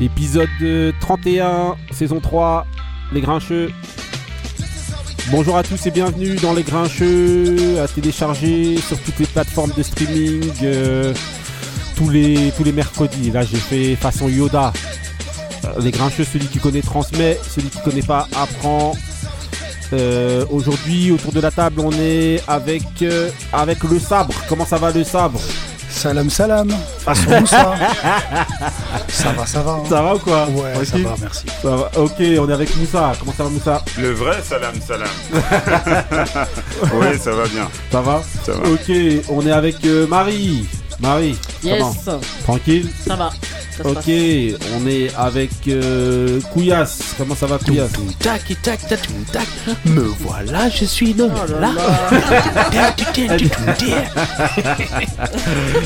Épisode euh, 31, saison 3, Les Grincheux. Bonjour à tous et bienvenue dans Les Grincheux, à télécharger sur toutes les plateformes de streaming euh, tous, les, tous les mercredis. Là, j'ai fait façon Yoda. Euh, Les Grincheux, celui qui connaît transmet, celui qui connaît pas apprend. Euh, Aujourd'hui, autour de la table, on est avec le sabre. Comment ça va le sabre? Salam salam, façon Moussa. ça va, ça va. hein. Ça va ou quoi Ouais, ça Tranquille va, merci. Ça va. Ok, on est avec Moussa. Comment ça va Moussa Le vrai salam salam. oui, ça va bien. Ça va Ça va. Ok, on est avec euh, Marie. Marie, Yes, comment Tranquille ça va. Ça se Ok, passe. on est avec euh, Couillasse. Comment ça va Couillasse? Tac, tac, tac, tac. Me voilà, je suis là. Oh là là.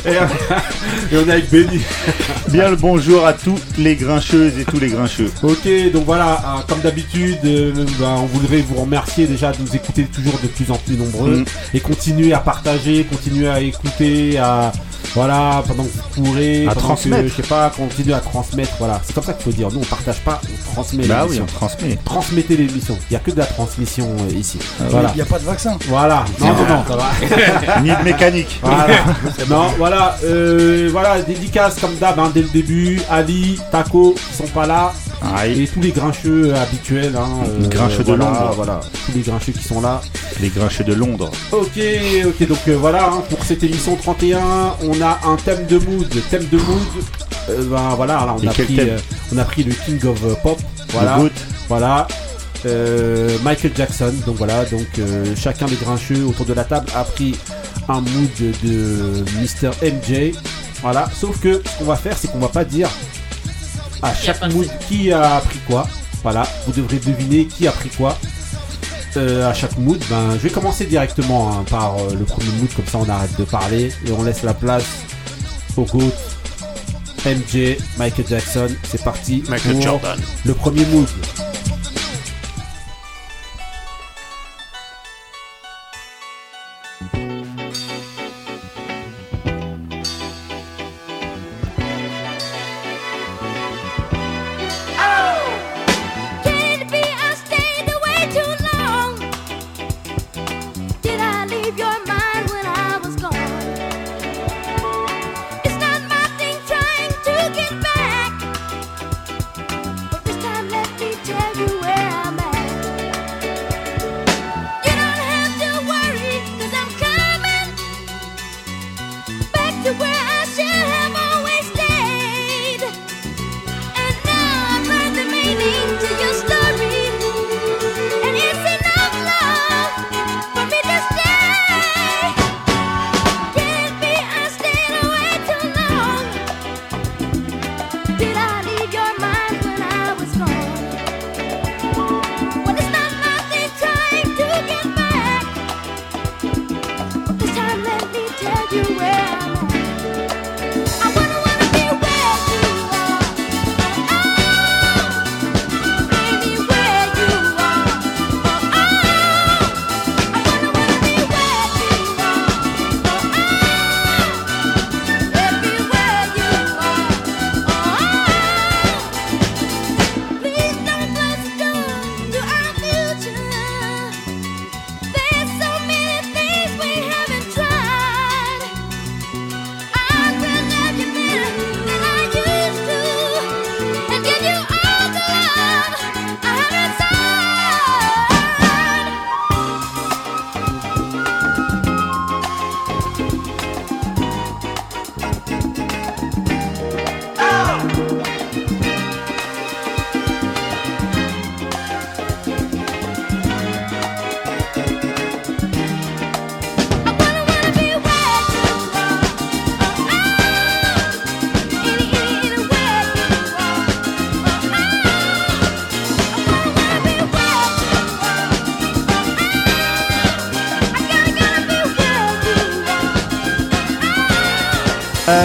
et, et on est avec Benny. Bien le bonjour à tous les grincheuses et tous les grincheux. Ok, donc voilà, hein, comme d'habitude, euh, ben, on voudrait vous remercier déjà de nous écouter toujours de plus en plus nombreux Mm. et continuer à partager, continuer à écouter, à voilà, pendant que vous courez, À pendant que, transmettre. je sais pas, continuer à transmettre, voilà. C'est comme ça qu'il faut dire. Nous, on partage pas, on transmet Bah oui, l'émission. on transmet. Transmettez l'émission. Il y a que de la transmission euh, ici. Ah voilà. Il n'y a pas de vaccin. Voilà. Non, non, non, ça va. Ni de mécanique. Voilà. non, voilà, euh, voilà, dédicace comme d'hab hein, dès le début. Ali, Taco, qui sont pas là. Aïe, Et tous les grincheux habituels. Hein, Les grincheux de Londres. Voilà, tous les grincheux qui sont là. les grincheux de Londres. Ok, ok, donc euh, voilà, hein, pour cette émission 31, on a un thème de mood. Le thème de mood, euh, ben, voilà, là, on, Et a quel pris, thème euh, on a pris le King of euh, Pop. Voilà, voilà. Euh, Michael Jackson, donc voilà, donc euh, chacun des grincheux autour de la table a pris un mood de Mr. MJ. Voilà, sauf que ce qu'on va faire, c'est qu'on va pas dire à chaque mood qui a pris quoi. Voilà, vous devrez deviner qui a pris quoi. Euh, à chaque mood, ben, je vais commencer directement hein, par euh, le premier mood, comme ça on arrête de parler et on laisse la place au GOAT, MJ, Michael Jackson. C'est parti. Michael pour Jordan. Le premier mood.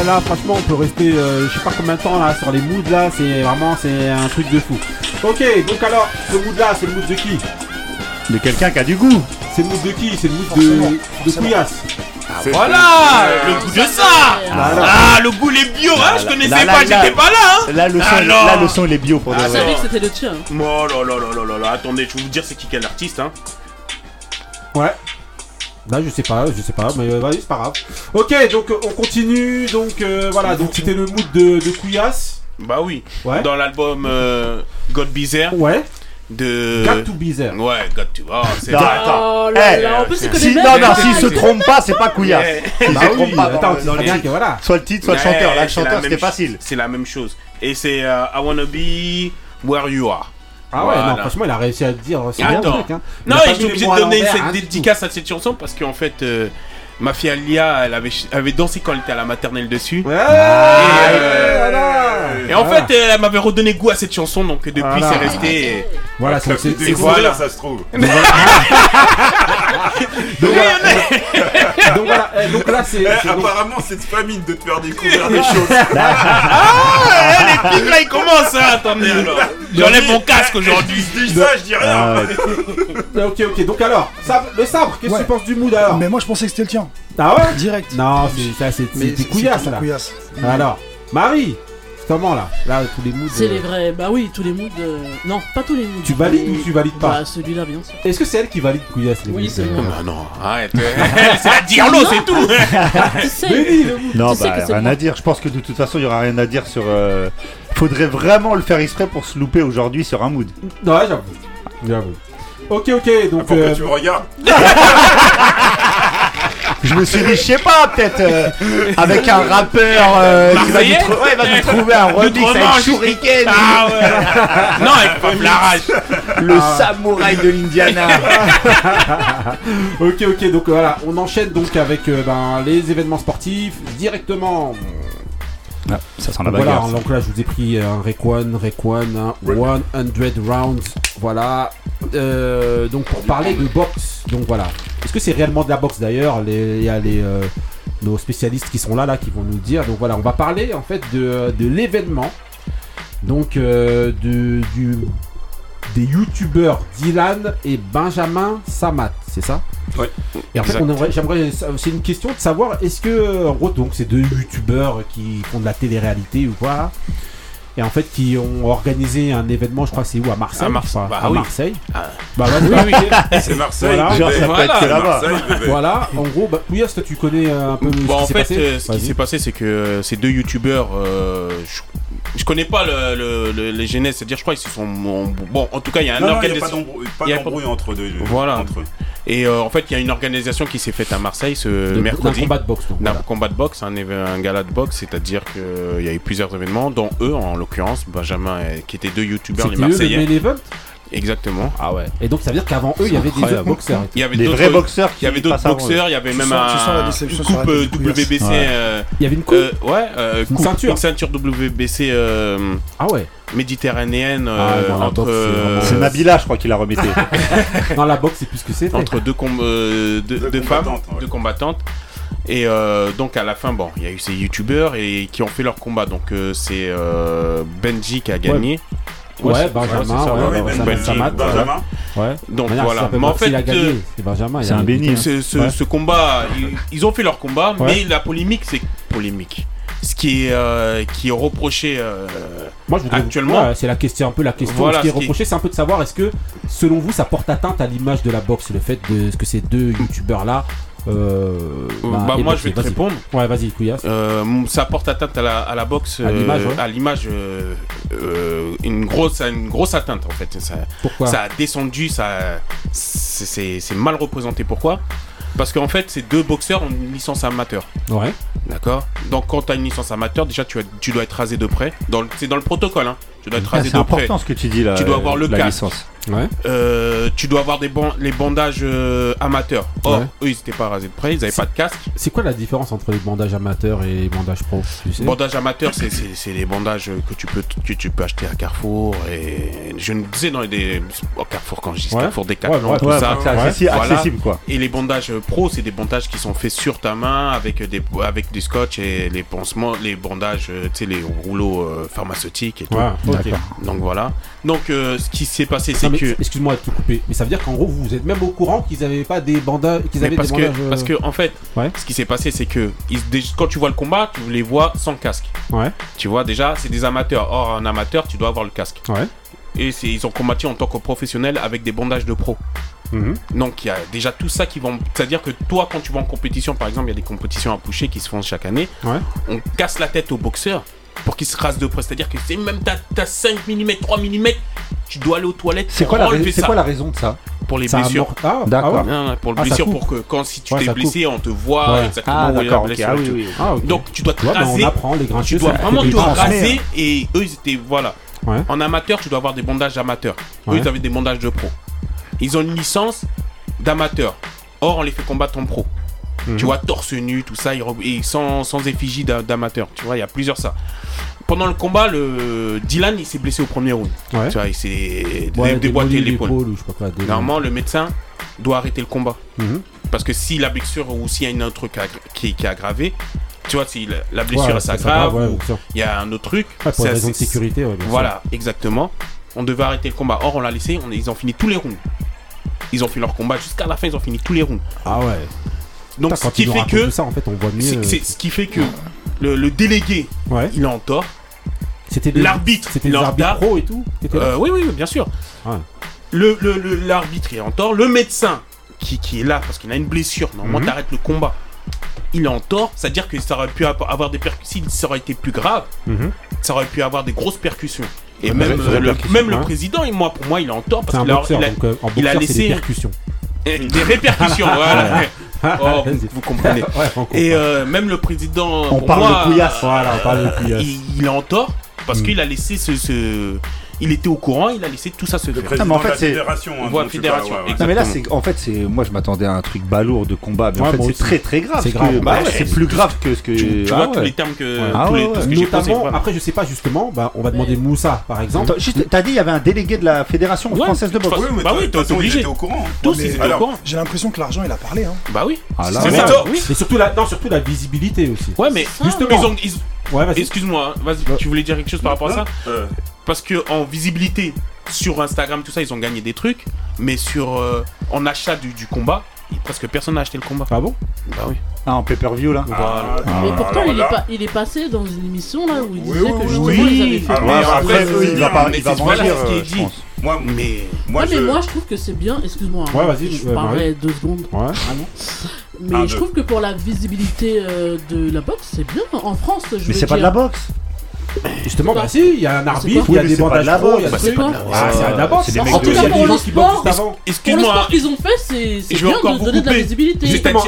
Là, franchement, on peut rester, euh, je sais pas combien de temps là sur les moods là. C'est vraiment, c'est un truc de fou. Ok, donc alors, ce mood là, c'est le mood de qui? De quelqu'un qui a du goût. C'est le mood de qui? C'est le mood Forcément, de, de forcément. Couillasse. C'est- Voilà, le goût de ça. Ah, Ah, le goût les bio, hein, je connaissais là, pas, là, j'étais pas là. Hein. Là, le son, Alors là, le son, il est bio pour de Ah, Je vrai. savais que c'était le tien. Oh là là là là là là, attendez, je vais vous dire c'est qui quel artiste, hein. Là, je sais pas, je sais pas, mais vas-y, c'est pas grave. Ok, donc euh, on continue. Donc euh, voilà, donc c'était le mood de, de Couillasse. Bah oui. Ouais. Dans l'album euh, God There Ouais. de. Got to there. Ouais, God to. Oh, c'est. Non. Oh là Eh, là, en plus, c'est que Si, non, non, s'il se trompe pas, c'est pas Couillasse. Ouais. Il Bah se oui, trompe pas attends, dans- dans le bien titre. que voilà. Soit le titre, soit le Ouais, chanteur. Là, le c'est la chanteur, même c'était facile. C'est la même chose. Et c'est euh, I wanna be where you are. Ah ouais, Voilà. non, franchement, il a réussi à le dire. C'est bien, Attends. le mec, hein. Il Non, j'ai les obligé de donner cette hein, dédicace à cette chanson parce qu'en fait, euh, ma fille Alia, elle avait, avait dansé quand elle était à la maternelle dessus. Ouais, Et, euh, voilà. Et en Voilà. fait, elle m'avait redonné goût à cette chanson, donc depuis, Voilà. c'est resté. Voilà, Ça c'est voilà. ça se trouve. donc voilà. donc voilà, eh, donc là c'est. Eh, c'est donc- apparemment, cette famine de te faire découvrir des choses. Ah, eh, les pics là, ils commencent, hein, attendez alors. J'enlève mon casque aujourd'hui. Je dis ça, je dis rien. Ah. Ok, ok, donc alors, sabre- le sabre, qu'est-ce que Ouais. tu penses du mood alors Mais moi, je pensais que c'était le tien. Ah ouais? Direct. Non, c'est ça, c'est c'est là. couillasse. Alors, Marie, comment là Là, tous les moods. C'est euh, les vrais. Bah oui, tous les moods. euh, Non, pas tous les moods. Tu valides ou tu valides pas Bah celui-là, bien sûr. Est-ce que c'est elle qui valide couillasse les Oui, moods, c'est euh, moi. Ah non, arrête. c'est la Diarlo, c'est tout. Tu sais. Mais dis, le mood. Non, Tu sais bah, que c'est rien moi. à dire. Je pense que de toute façon, il y aura rien à dire sur. euh, Faudrait vraiment le faire exprès pour se louper aujourd'hui sur un mood. Ouais, j'avoue. J'avoue. Ok, ok, donc. Pourquoi euh, tu me regardes Je me suis dit, je sais pas, peut-être euh, avec un rappeur euh, qui va nous, Marseillais trou- ouais, il va nous trouver un remix avec. Shuriken, Ah ouais. Non, avec Pop Larrache. le samouraï de l'Indiana. Ok, ok, donc voilà, on enchaîne donc avec euh, ben, les événements sportifs directement. Ça sent Donc voilà, donc là je vous ai pris un Rayquan, Rayquan, un 100 rounds, voilà. Euh, donc pour parler de boxe, donc voilà. Est-ce que c'est réellement de la boxe d'ailleurs? Les- Il y a les, euh, nos spécialistes qui sont là, là, qui vont nous dire. Donc voilà, on va parler en fait de, de l'événement. Donc euh, de, du, des youtubeurs Dylan et Benjamin Samat, c'est ça? Ouais. Et en fait, Exact. on aimerait- j'aimerais, c'est une question de savoir est-ce que, en gros, donc c'est deux youtubeurs qui font de la télé-réalité ou quoi et en fait qui ont organisé un événement, je crois que c'est où? À Marseille À Marseille, bah à oui. Marseille. Ah. Bah vas-y, Oui, oui. C'est Marseille. Voilà. bébé. Genre, ça peut Voilà, être que là-bas. Voilà, en gros, bah, toi tu connais euh, un peu ce qui en s'est fait, passé? euh, ce qui s'est passé, c'est que euh, ces deux youtubeurs, euh, je, je connais pas le, le- le- les genèses, c'est-à-dire, je crois qu'ils se sont. Bon, en tout cas, il y a un Non, non, il n'y a pas organisation. d'embrouille pas d'embrouille entre deux. Voilà. Entre eux. Et euh, en fait, il y a une organisation qui s'est faite à Marseille ce De- mercredi. combat de boxe. donc, voilà. combat de boxe, un, un gala de boxe, c'est-à-dire qu'il y a eu plusieurs événements, dont eux, en l'occurrence, Benjamin, et- qui étaient deux youtubeurs, les C'était eux Exactement. Ah ouais. Et donc ça veut dire qu'avant eux, il y avait des autres boxeurs. Il y avait Des d'autres vrais boxeurs il y avait d'autres boxeurs, il y avait même un coupe euh. WBC. Euh, Il y avait une coupe euh, ouais, Une ceinture. Une ceinture WBC Ah ouais. méditerranéenne Ah, entre, c'est Nabila, je crois, qui l'a remetté. Dans la boxe, c'est plus ce que c'est. entre deux, femmes, deux combattantes. Et euh, donc à la fin, bon, il y a eu ces youtubeurs et qui ont fait leur combat. Donc euh, c'est euh, Benji qui a gagné. Ouais, c'est- Benjamin, ouais, Ouais, ouais, Ben- Samat, Benjamin. Ouais. Donc Manière, voilà. Mais en fait, euh, c'est Benjamin. c'est a un béni. hein. ce, ce- Ouais. ce combat, ils, ils ont fait leur combat, Ouais. mais la polémique, c'est polémique. Ce qui est, euh, qui est reproché. euh, Moi, je voudrais- Actuellement- ouais, c'est la question, un peu la question. Voilà, ce qui est ce reproché, c'est un peu de savoir est-ce que, selon vous, ça porte atteinte à l'image de la boxe, le fait de que ces deux youtubeurs là. Euh, bah, aient moi, boxé. je vais te répondre. Ouais, vas-y, Couillasse. Euh, ça porte atteinte à la, à la boxe, À l'image, euh, ouais. à l'image, euh, euh, une grosse, une grosse atteinte en fait. Ça, Pourquoi ça a descendu, ça, c'est- c'est c'est mal représenté. Pourquoi? Parce qu'en fait, ces deux boxeurs ont une licence amateur. Ouais. D'accord? Donc quand tu as une licence amateur, déjà tu, as- tu dois être rasé de près. Dans le- C'est dans le protocole, hein. Tu dois être Ah, rasé C'est de près. important ce que tu dis là. Tu dois avoir le casque. licence. Ouais. Euh, tu dois avoir des ban- les bandages euh, amateurs. Or, Ouais. eux, ils n'étaient pas rasés de près, ils n'avaient pas de casque. C'est quoi la différence entre les bandages amateurs et les bandages pro tu sais? Bandage amateur, c'est- c'est c'est les bandages que tu peux que tu peux acheter à Carrefour et je ne disais dans les au Carrefour quand je dis Ouais. Carrefour Decathlon Ouais, tout Ouais, ça. c'est accessi- Voilà. accessible quoi. Et les bandages pro, c'est des bandages qui sont faits sur ta main avec des avec du scotch et les pansements, les bandages, euh, tu sais les rouleaux euh, pharmaceutiques et tout. Donc voilà. Donc euh, ce qui s'est passé, c'est Non, que- excuse-moi de te couper, mais ça veut dire qu'en gros vous êtes même au courant qu'ils avaient pas des bandages, qu'ils avaient parce des que, bandages. euh, parce que en fait, Ouais. ce qui s'est passé, c'est que ils- quand tu vois le combat, tu les vois sans casque. Ouais. Tu vois déjà, c'est des amateurs. Or, un amateur, tu dois avoir le casque. Ouais. Et ils ont combattu en tant que professionnels avec des bandages de pro. Mhm. Donc il y a déjà tout ça qui vont. C'est-à-dire que toi, quand tu vas en compétition, par exemple, il y a des compétitions à coucher qui se font chaque année. Ouais. On casse la tête au boxeur pour qu'il se rase de près. C'est-à-dire que c'est même t'as 5 mm, 3 mm, tu dois aller aux toilettes C'est quoi, la enlever rais- c'est ça quoi la raison de ça pour les Ça blessures. Ah, D'accord. ah ouais. Non, non, pour le Ah, ça blessure, coupe. pour que quand si tu Ouais, t'es blessé, on te voit Ouais. exactement Ah, où est la d'accord, blessure. Ah oui, oui. Ah. Donc tu dois te Tu vois, bah, raser. on apprend les tu grincheux. dois vraiment les te raser et eux ils étaient voilà. Ouais. En amateur, tu dois avoir des bandages amateurs. Eux Ouais. ils avaient des bandages de pro. Ils ont une licence d'amateur. Or on les fait combattre en pro. Tu vois torse nu tout ça et sans, sans effigie d'a- d'amateur. Tu vois il y a plusieurs ça. Pendant le combat, le Dylan il s'est blessé au premier round. Ouais. Tu vois il s'est Ouais, dé- déboîté l'épaule. Normalement le médecin doit arrêter le combat. Mhm. Parce que si la blessure ou s'il y a une autre truc qui, qui est aggravé, tu vois, si la, blessure ouais, s'aggrave il y a un autre truc, Ouais, pour c'est des raisons de sécurité, ouais, bien sûr. Voilà, exactement. On devait arrêter le combat. Or, on l'a laissé, on, ils ont fini tous les rounds. Ils ont fait leur combat jusqu'à la fin, ils ont fini tous les rounds. Ah ouais. Donc, Putain, ce qui fait que. tout ça, en fait, on voit mieux. c'est- c'est- ce qui fait que le, le délégué, Ouais. il est en tort. C'était L'arbitre, C'était pro et tout. Euh, oui, oui, bien sûr. Ouais. Le, le- le- l'arbitre est en tort. Le médecin qui, qui est là parce qu'il a une blessure, normalement, Mhm. t'arrêtes le combat. Il est en tort, c'est-à-dire que ça aurait pu avoir des percussions. Si ça aurait été plus grave, Mhm. ça aurait pu avoir des grosses percussions. Et Ouais, même, euh, le, même le ouais. président, et moi, pour moi, il est en tort parce qu'il a, boxeur, il a- donc euh, il a des laissé- percussions. des répercussions. voilà. Oh, vous, comprenez. Et euh, même le président, On pour parle moi, de couillasse. Voilà, on parle de couillasse. il, il est en tort parce Mm. qu'il a laissé ce, ce- Il était au courant, il a laissé tout ça se Le faire. président mais en fait, de la c'est- fédération. hein, fédération, ouais, ouais. Non mais là c'est en fait c'est moi je m'attendais à un truc balourd de combat mais en Ouais, fait moi c'est très très grave. C'est grave. bah c'est plus grave que ce que Tu, tu ah vois ouais. tous les termes que, Ah tous les- ouais, tout ce que. Notamment, voilà. après, je sais pas justement, bah, on va demander Moussa par exemple. T'as dit il y avait un délégué de la fédération Ouais. française de boxe. Bah Oui, mais oui, de t'es obligé. au courant. hein. Tous, ils étaient au courant. J'ai l'impression que l'argent, il a parlé. Hein. Bah oui. Ah là, C'est ouais. ça. Mais surtout la, non, surtout la visibilité aussi. Ouais, mais justement, ils ont. Ouais. Excuse-moi, hein, vas-y, tu voulais dire quelque chose par rapport à ça Parce que en visibilité sur Instagram, tout ça, ils ont gagné des trucs, mais sur euh, en achat du, du combat, presque personne n'a acheté le combat. Ah bon? Bah oui. Ah, en pay-per-view là. ah, Mais alors pourtant, il est, pas, il est passé dans une émission là où il Oui, disait oui, que oui, justement oui. ils avaient fait. Ah, mais après, après, eux, il va pas, il va voilà ce qui est euh, dit. Moi, Mais moi, ouais, mais je- moi je trouve que c'est bien, excuse-moi, hein, Ouais, vas-y, je euh, parlerai deux secondes, Ouais. Mais Un, je deux. trouve que pour la visibilité euh, de la boxe, c'est bien en France. Je Mais c'est pas de la boxe. Justement, C'est bah si, il y a un arbitre, il y a des bandages pro, il y a des Ah, c'est de la boxe. C'est des En mecs tout cas, pour des le sport, excuse-moi, qu'ils ont fait, c'est bien de donner de la visibilité. Justement,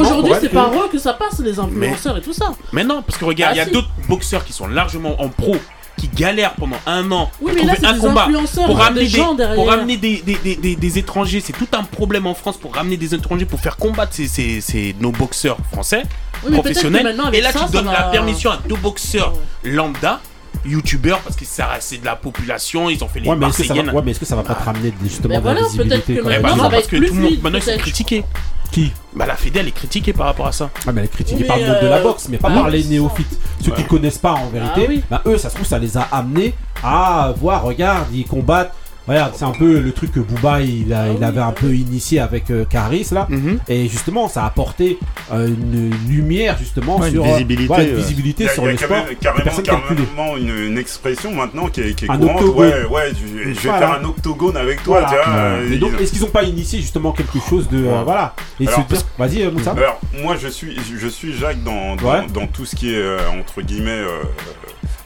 Aujourd'hui, c'est par eux que ça passe, les influenceurs et tout ça. mais non, parce que regarde, il y Ah, a d'autres boxeurs qui sont largement en pro, qui galèrent pendant un an Oui, pour mais là, un des combat. Pour ramener, des des, gens derrière. pour ramener des, des, des, des- des étrangers, c'est tout un problème en France pour ramener des étrangers pour faire combattre ces, ces, ces- nos boxeurs français Oui, professionnels. Et là, ça, tu ça donnes la permission à deux boxeurs lambda, youtubeurs, parce que ça c'est de la population, ils ont fait les Ouais, mais est-ce que ça va, Marseillaiennes. ouais, mais est-ce que ça va pas te ramener justement de la voilà, visibilité que quand même? Bah maintenant, non, ça va parce être que plus tout le monde, maintenant ils sont critiqués. Qui Bah la Fédé elle est critiquée par rapport à ça. Ah, mais elle est critiquée Mais, par le monde de la euh, boxe, mais pas par les néophytes. Ceux qui connaissent pas en vérité, Ah oui. bah, eux, ça se trouve, ça les a amenés à voir, regarde, ils combattent. Regarde, c'est un peu le truc que Booba il, a- Ah il oui, avait un ouais. peu initié avec euh, Caris là. Et justement, ça a apporté euh, une lumière justement Ouais, une sur euh, visibilité, ouais, une visibilité Il y a, sur il y a le quand sport. carrément, une, une expression maintenant qui est, qui est Un courante. octogone. Ouais, ouais, je, je vais Voilà. faire un octogone avec toi. Voilà. tu vois, Ouais. euh, Mais donc, est-ce qu'ils ont pas initié justement quelque chose de euh, Ouais. voilà et Alors, se dire, vas-y euh, Moussa. Alors, moi, je suis, je suis Jacques dans, dans, Ouais. dans tout ce qui est, euh, entre guillemets,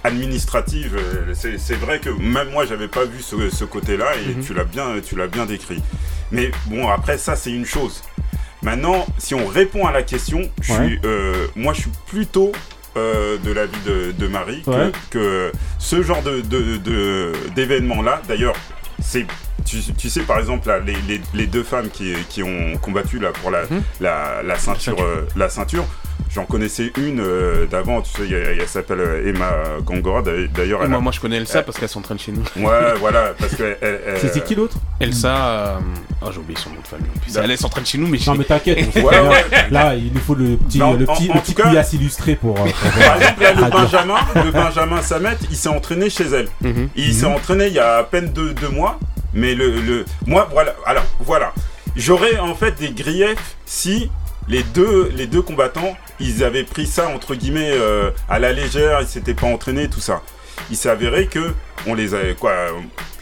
administratif. Euh, C'est vrai que même moi, j'avais pas vu ce, ce côté-là et Mhm. tu l'as bien, tu l'as bien décrit. Mais bon, après, ça, c'est une chose. Maintenant, si on répond à la question, je Ouais. suis, euh, moi, je suis plutôt euh, de l'avis de, de Marie que, Ouais. que ce genre de, d'événement-là, d'ailleurs, c'est tu, tu sais par exemple là, les, les, les deux femmes qui, qui ont combattu là pour la, Mhm. la, la ceinture ceinture. euh, la ceinture j'en connaissais une euh, d'avant tu sais il y a- il y a- elle s'appelle euh, Emma Gangora D'ailleurs- moi, a- moi je connais Elsa parce qu'elle s'entraîne chez nous. ouais voilà parce que elle- elle- C'était qui l'autre? Elsa, euh... oh j'ai oublié son nom de famille. en. D'accord. Elle s'entraîne chez nous mais je Non mais t'inquiète, Ouais, ouais. là il nous faut le petit, Non, le en- petit, en le tout petit cas- couillasse illustré pour. euh, pour- par exemple là, le. Benjamin le Benjamin Samet il s'est entraîné chez elle Mhm. il s'est entraîné il y a à peine deux, deux mois Mais le, le, moi, voilà, alors, voilà. J'aurais en fait des griefs si les deux, les deux combattants, ils avaient pris ça entre guillemets euh, à la légère, ils s'étaient pas entraînés, tout ça. Il s'est avéré que on les avait quoi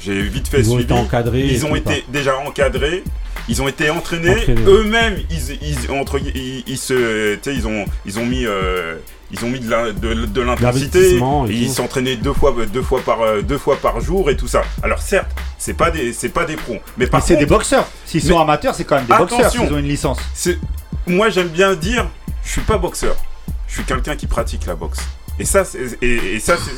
J'ai vite fait Ils ont été encadrés. Ils ont été déjà encadrés. Ils ont été entraînés. Entraînés. Eux-mêmes, ils, ils, entre, ils, ils se, ils ont, ils ont mis, euh, ils ont mis de l'intensité. Ils s'entraînaient deux fois, deux fois par, euh, deux fois par jour et tout ça. Alors certes, c'est pas des, c'est pas des pros, mais Mais c'est des boxeurs. S'ils sont amateurs, c'est quand même des boxeurs Attention. s'ils ont une licence. Moi j'aime bien dire, je suis pas boxeur. Je suis quelqu'un qui pratique la boxe. Et ça, c'est, et, et ça, c'est,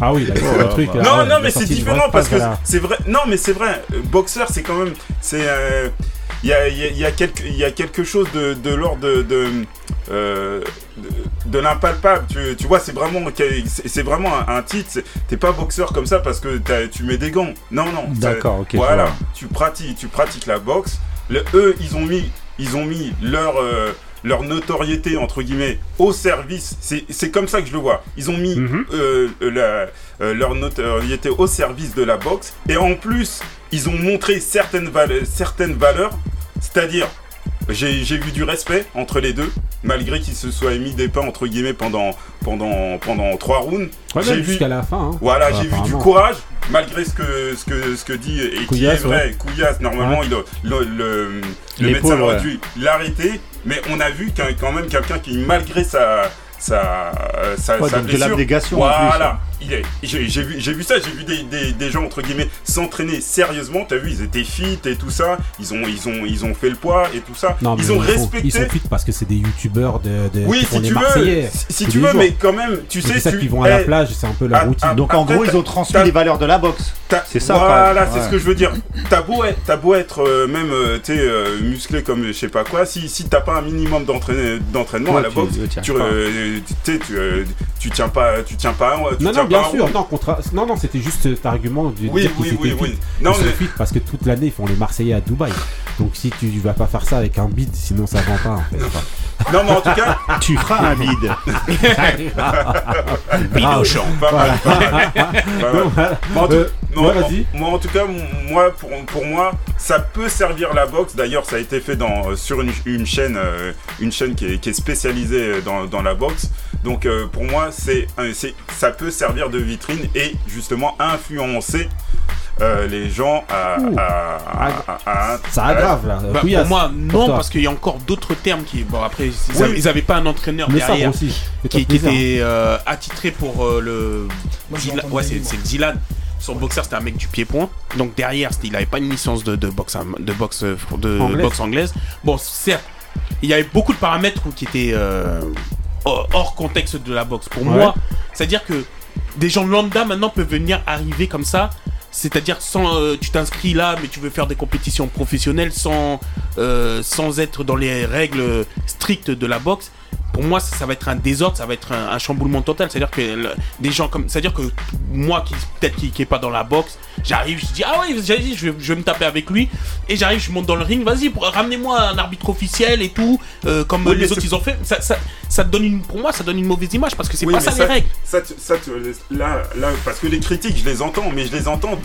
Ah oui, d'accord, le truc. non, ouais, non, mais c'est différent parce que c'est vrai. Non, mais c'est vrai. euh, Boxeur, c'est quand même. C'est. euh, Il y, a, il y a- y a quelque, il y a quelque chose de, de l'ordre de. de, euh, de, de l'impalpable. Tu, tu vois, c'est vraiment, c'est c'est vraiment un, un titre. T'es pas boxeur comme ça parce que tu mets des gants. Non, non. D'accord, ok. voilà, tu pratiques, tu pratiques la boxe. Le, eux, ils ont mis, ils ont mis leur, euh, leur notoriété entre guillemets au service. C'est comme ça que je le vois. Ils ont mis Mhm. euh, la- euh, leur notoriété au service de la boxe et en plus, ils ont montré certaines, certaines valeurs, c'est-à-dire j'ai vu du respect entre les deux, malgré qu'ils se soient mis des pains entre guillemets pendant pendant pendant trois rounds. Ouais, j'ai vu- jusqu'à la fin. hein. Voilà, Ouais, j'ai vu du courage, malgré ce que, ce que, ce que dit et qui Couillasse, est vrai. Couillasse, normalement, il, le, le, médecin aurait ouais. dû l'arrêter, mais on a vu quand même quelqu'un qui, malgré sa, sa, euh, sa, Ouais, de blessure, l'abnégation en plus. voilà, il est, j'ai, j'ai vu, j'ai vu ça, j'ai vu des, des, des gens entre guillemets s'entraîner sérieusement. T'as vu, ils étaient fit et tout ça. Ils ont, ils ont, ils ont fait le poids et tout ça. Non, ils ont sont- respecté. Ils sont fit parce que c'est des youtubeurs de, de oui, si tu veux, si, tu veux, mais quand même, tu C'est sais, ça tu, qu'ils vont à la eh, plage, c'est un peu leur ah, routine. ah, Donc en gros, ils ont transmis les valeurs de la boxe. C'est ça, Voilà, c'est Ouais. ce que je veux dire. T'as beau être, t'as beau être euh, même, euh, sais, euh, musclé comme je sais pas quoi, si, si t'as pas un minimum d'entraîne- d'entraînement Ouais, à la tu- boxe, tu tiens tu, tiens pas, tu tiens pas, tu Non, tiens non, bien pas un sûr. Non, contra- non, non, c'était juste cet argument de Oui, dire oui, oui, oui. Non, mais fit parce que toute l'année ils font les Marseillais à Dubaï. Donc si tu vas pas faire ça avec un bid, sinon ça vend pas. En fait. non, mais en tout cas, Tu feras un vide. Grave. pas mal, pas mal, pas mal. Donc, voilà. Mais en tout- Euh, non, ouais, moi- vas-y. Moi, en tout cas, moi, pour, pour moi, ça peut servir la boxe. D'ailleurs, ça a été fait dans, euh, sur une, une chaîne, euh, une chaîne qui est, qui est spécialisée dans, dans la boxe. Donc, euh, pour moi, c'est, un- c'est, ça peut servir de vitrine et justement influencer euh, les gens à, Ouh. à- à- à- à- Ça aggrave là. Bah, pour moi, non, parce qu'il y a encore d'autres termes qui. Bon, après, ils, Oui. avaient, ils avaient pas un entraîneur derrière aussi. Qui, était euh, attitré pour euh, le. Moi, Dylan- ouais, c'est moi. c'est le Dylan. Son boxeur, c'était un mec du pied-point. Donc derrière, il avait pas une licence de, de boxe, am- de boxe, euh, de Anglaise. boxe anglaise. Bon, certes, il y avait beaucoup de paramètres qui étaient euh, hors hors contexte de la boxe. Pour Ouais. moi, c'est-à-dire que des gens lambda maintenant peuvent venir arriver comme ça. C'est-à-dire sans euh, tu t'inscris là mais tu veux faire des compétitions professionnelles sans euh, sans être dans les règles strictes de la boxe. Pour moi, ça, ça va être un désordre, ça va être un, un chamboulement total. C'est-à-dire que le- des gens comme, c'est-à-dire que moi qui peut-être qui, qui est pas dans la boxe, j'arrive, je dis ah ouais, j'arrive, je, vais- je vais me taper avec lui et j'arrive, je monte dans le ring, vas-y, ramenez-moi un arbitre officiel et tout, euh, comme Oui, les autres ils ont fait. Ça, ça, ça te donne une, pour moi, ça donne une mauvaise image parce que c'est Oui, pas ça, ça- les règles. Là, là, parce que les critiques, je les entends, mais je les entends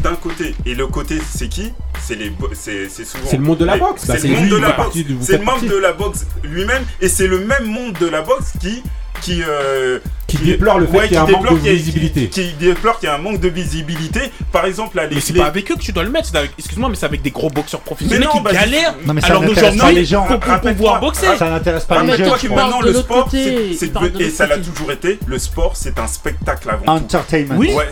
d'un côté. Et le côté, c'est qui? C'est les, bo- c'est c'est souvent. C'est le monde de la boxe. Bah, C'est le monde de la boxe. C'est le partie. de la boxe lui-même, et c'est le même monde de la boxe qui, qui, euh, Qui déplore le fait qu'il y a un manque de visibilité. Qui, qui déplore qu'il y a un manque de visibilité. Par exemple, là, les, Mais c'est les- pas avec eux que tu dois le mettre, avec, excuse-moi, mais c'est avec des gros boxeurs professionnels Mais non, qui bah, galèrent. Non, mais ça alors d'aujourd'hui, pas les gens. pour, pour pouvoir boxer. Ça n'intéresse pas les mais gens. qui maintenant le sport, c'est- c'est de- et ça l'a toujours été. Le sport, c'est un spectacle avant tout. Entertainment. Oui. Ouais,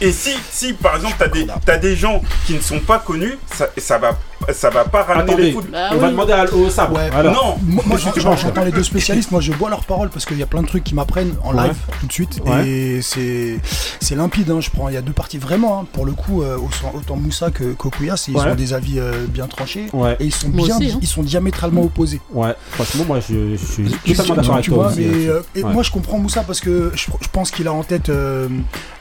et si, si par exemple t'as des, t'as des gens qui ne sont pas connus, ça, ça va, ça va pas ramener les. Bah on va demander à- au sabre. Ouais. Alors, Non, Moi, j'entends les deux spécialistes. Moi, je bois leurs paroles parce qu'il y a plein de trucs qui m'apprennent en Ouais. live tout de suite. Ouais. Et c'est c'est limpide. hein. Je prends. Il y a deux parties vraiment. hein. Pour le coup, euh, autant- Moussa que Kokouyas, ils Ouais. ont des avis euh, bien tranchés. ouais, Et ils sont Moi bien, aussi, hein. ils sont diamétralement opposés. ouais. Franchement, moi, je, je suis Tu- totalement d'accord avec toi mais, euh, et moi je comprends Moussa parce que je, je pense qu'il a en tête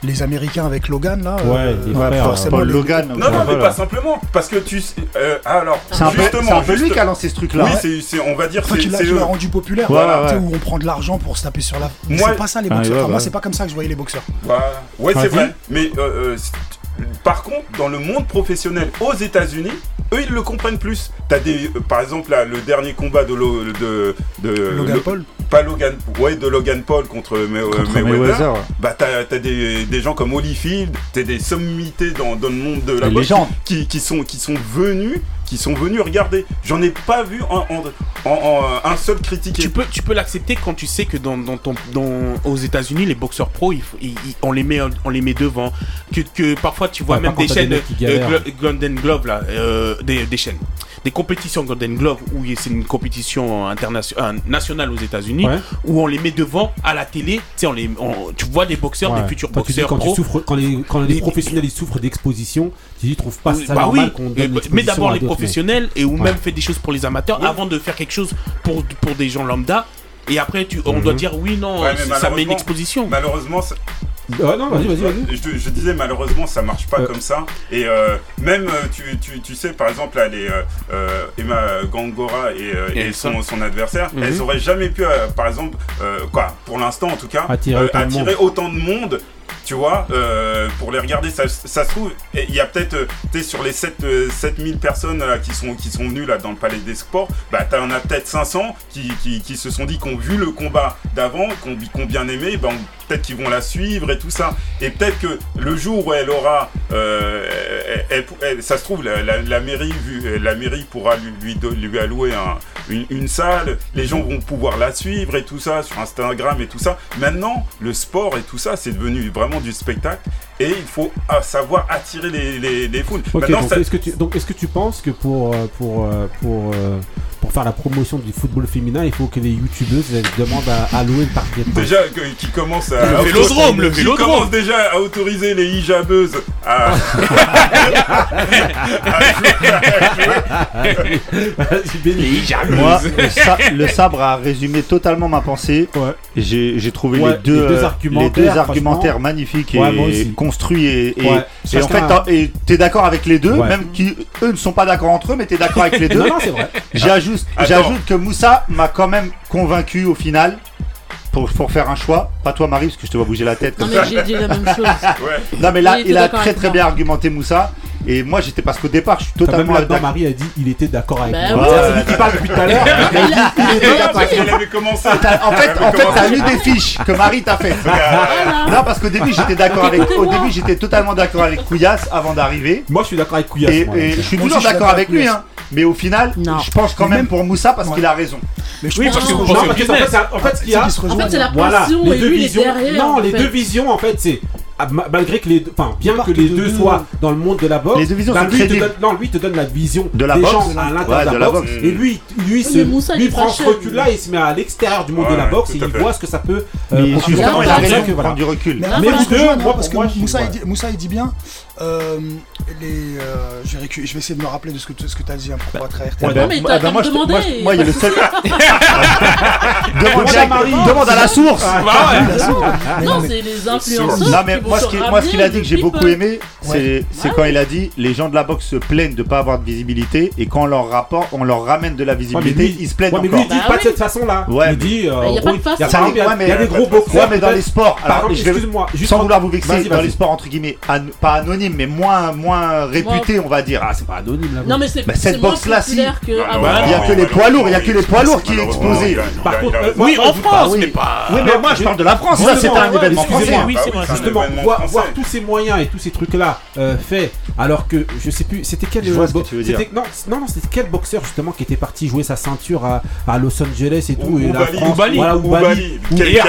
les Américains avec Logan là. Ouais, forcément, Logan. non, non, mais pas simplement. Parce que tu, euh, alors, C'est un peu, justement, c'est un peu lui qui a lancé ce truc-là. Oui, c'est, c'est- on va dire, Enfin, c'est, qui l'a c'est qui l'a eux. rendu populaire, Voilà, ouais. où on prend de l'argent pour se taper sur la. Mais Moi- c'est pas ça les Ah, boxeurs. ouais, Enfin, moi, c'est pas comme ça que je voyais les boxeurs. Ouais, c'est vrai. Mais euh, euh, Par contre, dans le monde professionnel aux États-Unis, eux ils le comprennent plus. T'as des, euh, par exemple là, le dernier combat de, Lo- de, de Logan le- Paul. pas Logan, ouais de Logan Paul contre, May- euh, Contre Mayweather. Mayweather, ouais. Bah t'as as des, des gens comme Holyfield, t'as des sommités dans, dans le monde de la Des boxe qui, qui sont qui sont venus qui sont venus regarder. J'en ai pas vu en, en, en- en, euh, un seul critiquer. Tu peux, tu peux l'accepter quand tu sais que dans, dans ton, dans, aux États-Unis, les boxeurs pros, il faut- ils- ils- on, les met, on les met devant. Que, que parfois, tu vois Ouais, même des chaînes des euh, Golden Glove, là, euh, des, des chaînes. Des compétitions Golden Glove, où c'est une compétition internationale, nationale aux États-Unis, Ouais. où on les met devant à la télé. Tu sais, on les, on- tu vois des boxeurs, Ouais. des futurs dis boxeurs quand, souffres, quand les, quand les Les- professionnels ils souffrent d'exposition, tu dis, trouves pas ça bah normal oui, qu'on donne mais- d'abord les d'autres, professionnels et ou Ouais. même fait des choses pour les amateurs avant de faire quelque chose pour, pour des gens lambda. Et après, tu, on Mhm. doit dire oui, non, ça met une exposition. Malheureusement, ça- Ah non, vas-y, vas-y, vas-y. Je, je disais malheureusement ça marche pas Euh. comme ça et euh, même euh, tu, tu, tu sais par exemple là les euh, Emma Gangora et, Et et ça. son, son adversaire Mhm. elles auraient jamais pu euh, par exemple euh, quoi pour l'instant en tout cas Attirer autant de attirer autant de monde tu vois, euh, pour les regarder, ça, se trouve, il y a peut-être, euh, tu sais, sur les 7, euh, 7000 personnes qui, sont, qui venues dans le Palais des Sports, bah, t'en as peut-être 500 qui, se sont dit, qu'on vu le combat d'avant, qu'on qu'on bien aimé, ben, peut-être qu'ils vont la suivre et tout ça. Et peut-être que le jour où elle aura, euh, elle- elle- elle- ça se trouve, la, la- la mairie, vu- la mairie pourra lui, lui, allouer un- une, une salle, les gens vont pouvoir la suivre et tout ça sur Instagram et tout ça. Maintenant, le sport et tout ça, c'est devenu vraiment du spectacle et il faut ah, savoir attirer les, les, les foules. Maintenant, donc ça- est-ce que tu donc est-ce que tu penses que pour euh, pour euh, pour pour faire la promotion du football féminin, il faut que les youtubeuses elles demandent à, à louer le parquet de déjà qui commence à Le vélodrome, le qui commence déjà à autoriser les hijabeuses à, Benny. Moi, le, sa- le sabre a résumé totalement ma pensée. Ouais. J'ai trouvé Ouais, les deux, les deux euh, argumentaires, les deux argumentaires magnifiques Ouais, et construits. Et, et, Ouais. et en fait, t'es d'accord avec les deux, Ouais. même qui eux ne sont pas d'accord entre eux, mais t'es d'accord avec les deux. Non, non, c'est vrai. J'ajoute J'ajoute que Moussa m'a quand même convaincu au final pour, pour faire un choix. Pas toi, Marie, parce que je te vois bouger la tête Non mais ça. j'ai dit la même chose. ouais. Non, mais là, Il a très très bien argumenté Moussa. Et moi, j'étais parce qu'au départ, je suis même totalement d'accord. Marie a dit il était d'accord avec Bah moi. ouais. C'est lui qui parle depuis tout à l'heure. Il était d'accord avec avait commencé. En fait, en fait, t'as lu des fiches que Marie t'a fait. Non, parce qu'au début, j'étais d'accord avec. Au début, j'étais totalement d'accord avec Couillasse avant d'arriver. Moi, je suis d'accord avec Couillasse. Et, et je suis toujours d'accord avec lui, hein. Mais au final, Non. je pense quand même même- pour Moussa parce Ouais. qu'il a raison. Mais je Oui, pense parce que en fait, c'est- en fait, ce qu'il y a, En fait, c'est la passion les et deux lui il est visions. derrière. non, les deux visions, en fait, c'est malgré que les deux, enfin, bien que les de deux soient dans le monde de la boxe, Les deux visions bah, sont lui, te donne, non, lui il te donne la vision De la des boxe. gens à l'intérieur Ouais, de de la la boxe, boxe. et lui, lui, se, Moussa, prend ce recul-là, il se met à l'extérieur du monde de la boxe et il fait. voit ce que ça peut. Mais euh, il a raison du recul. Mais, vous deux, moi, parce que Moussa, il dit bien. Euh, les, euh, je, vais récu- je vais essayer de me rappeler de ce que, tu- ce que tu as dit hein, pour RTL. Eh ben, mais moi- t'as qu'à moi, me je te- moi, demander. je- moi, il y a le seul. demande, Demande à Marie. demande à la source. Bah ouais. Mais Non, mais- c'est les influenceurs. Non mais qui moi vont ce, qui- se moi ce qu'il a dit que j'ai beaucoup aimé c'est Ouais. c'est Ouais. quand il a dit les gens de la boxe se plaignent de pas avoir de visibilité et quand on leur rapporte on leur ramène de la visibilité lui- ils se plaignent Ouais, mais lui, encore. il dit Bah pas de oui. cette façon-là. Ouais, il dit. euh, Bah, y a en pas gros, de façon. il y a Ça par dit- exemple, il y a- ouais, mais- il y a des gros boxeurs. Ouais mais dans les sports Par alors exemple, je vais excuse-moi, juste sans en- vouloir vous vexer Vas-y, dans vas-y. les sports entre guillemets an- pas anonymes mais moins moins réputés on va dire. Ah, c'est pas anonyme là. Non, mais c'est Bah, c'est cette boxe-là, si. que non, il y a que les poids lourds il y a que les poids lourds qui est a- Par contre, euh, Oui, en France, oui. mais pas. oui mais moi je parle de la France Justement, c'était un ouais, événement français. c'est c'est Justement, voir, tous ces moyens et tous ces trucs-là euh, faits, alors que je sais plus, c'était quel Non, non, c'était quel boxeur justement qui était parti jouer sa ceinture à, à Los Angeles et tout, Ou- et la Oubali, France, voilà, Oubali.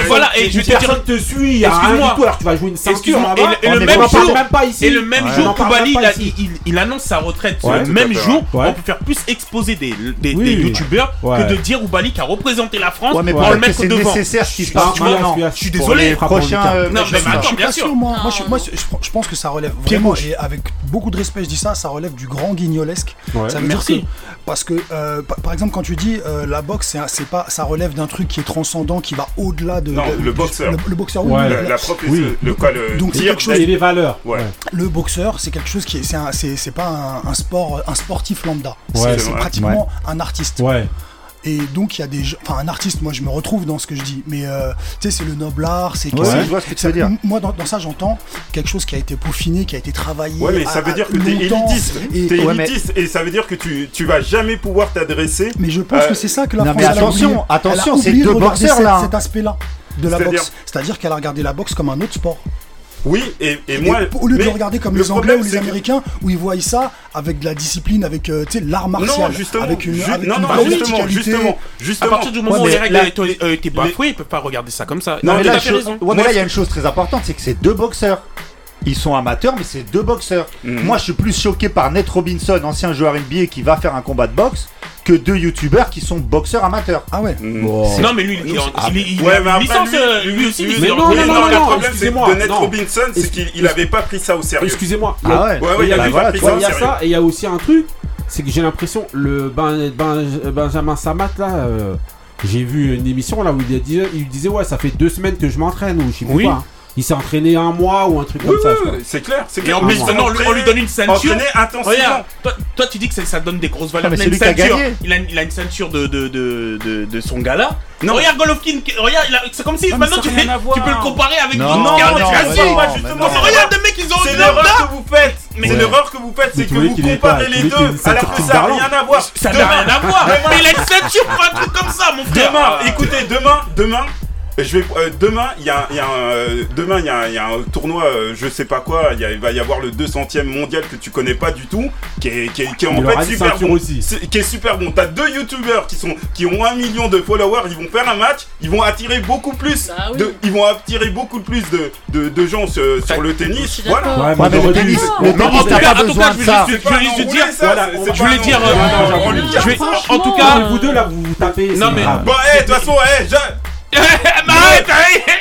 Voilà, et je personne te suit, alors tu vas jouer une ceinture et le- même jour, même pas ici. Et le même Ouais. jour, même il, pas a- ici. il- il- il annonce sa retraite. Ouais, le tout à même fait, jour, ouais. on peut faire plus exposer des, des, Oui. des youtubeurs Ouais. que de dire Oubali qui a représenté la France ouais mais pour peut-être le que mettre c'est devant. nécessaire ce qui se passe tu vois, maintenant celui-là, Je suis désolé. les prochains euh, Non, mais attends, bien sûr. moi. Je, non. moi, je, je pense que ça relève Pied vraiment, gauche. et avec beaucoup de respect, je dis ça, ça relève du grand guignolesque. Ouais. Ça veut Merci. dire que, parce que, euh, par, par exemple, quand tu dis euh, la boxe, c'est un- c'est pas, ça relève d'un truc qui est transcendant, qui va au-delà de. Non, de- le boxeur. Le, le boxeur, oui, Ouais. La, la- Oui. le quoi le Donc, c'est quelque chose- Et les valeurs. Ouais. le boxeur, c'est quelque chose qui est, c'est un- c'est c'est pas un, un sport, un sportif lambda. Ouais, c'est pratiquement un artiste. Ouais. Et donc, il y a des. gens- Enfin, un artiste, moi, je me retrouve dans ce que je dis. Mais, euh, tu sais, c'est le noble art, c'est. Ouais, c'est- je vois ce que tu ça- veux dire. Moi, dans, dans ça, j'entends quelque chose qui a été peaufiné, qui a été travaillé. Ouais, mais ça à- veut dire que t'es élitiste. Et- T'es Ouais, mais- élitiste et ça veut dire que tu, tu vas jamais pouvoir t'adresser. Mais je pense Euh, que c'est ça que la non, France mais elle a attention, oublié. attention, Elle a c'est oublié de regarder boxeurs, cet- là. Cet aspect-là de la C'est-à-dire boxe. C'est-à-dire qu'elle a regardé la boxe comme un autre sport. Oui, et, et Et moi. au lieu de le regarder comme le les Anglais ou les c'est que- Américains, où ils voient ça avec de la discipline, avec euh, tu sais, l'art martial, Non, justement, avec une, ju- avec non, une non, justement, verticalité. justement, À justement. partir du moment Ouais, où les règles ont été- ont été bafouées, ils peuvent pas regarder ça comme ça. Non, mais là, il y a une chose très importante, c'est que c'est deux boxeurs. Ils sont amateurs, mais c'est deux boxeurs. Mhm. Moi, je suis plus choqué par Nate Robinson, ancien joueur NBA, qui va faire un combat de boxe, que deux youtubeurs qui sont boxeurs amateurs. Ah ouais. Bon. Non, mais lui, il, il, il, il Ouais, a mais une licence, lui, euh, lui, lui aussi. Mais est non, en- non, non, non, le non, problème, c'est que non. Robinson, c'est qu'il il avait pas pris ça au sérieux. Excusez-moi. il y a- Ah ouais. Ouais, ouais, il y a- voilà, pas pris ça il y a ça et il y a aussi un truc, c'est que j'ai l'impression le ben, Ben- Benjamin Samat là, euh, j'ai vu une émission là où il, a dit, il disait ouais ça fait deux semaines que je m'entraîne ou je sais Oui. quoi. Il s'est entraîné un mois ou un truc Oui, comme ça. oui, oui, c'est clair. C'est Et clair. en plus, non, on lui- on lui donne une ceinture. Entraîné intensivement. Regarde, toi, toi, tu dis que ça, ça donne des grosses valeurs. Ah, mais il a c'est une ceinture. Il a, une- il a une ceinture de, de, de, de, de son gala. Non. Regarde Golovkin, regarde, c'est comme si Non, maintenant tu, tu peux le comparer avec Non, gars. justement, regarde des mecs, ils ont C'est une l'erreur que vous faites. Mais- C'est l'erreur que vous faites, c'est que vous comparez pas- les deux, alors que ça n'a rien à voir. Ça n'a rien à voir. Mais il a une ceinture pour un truc comme ça, mon frère. Demain, écoutez, demain, demain, je vais, euh, demain, il y a, y a un, euh, demain, il y a, un- il y a un tournoi, euh, je sais pas quoi, il va y avoir le 200e mondial que tu connais pas du tout, qui est, qui est, qui est en fait super bon. aussi. C'est- Qui est super bon. T'as deux youtubeurs qui sont, qui ont un million de followers, ils vont faire un match, ils vont attirer beaucoup plus, Bah oui. de, ils vont attirer beaucoup plus de, de, de gens sur, sur le Je tennis. suis Voilà. Ouais, Ouais, mais le tennis, le En tennis pas en tout besoin cas, de ça. je vais juste non, dire. va- Je voulais dire, euh, en tout cas, euh, Vous deux là, vous vous tapez. Non, mais-. Bon, eh, de toute façon, arrête,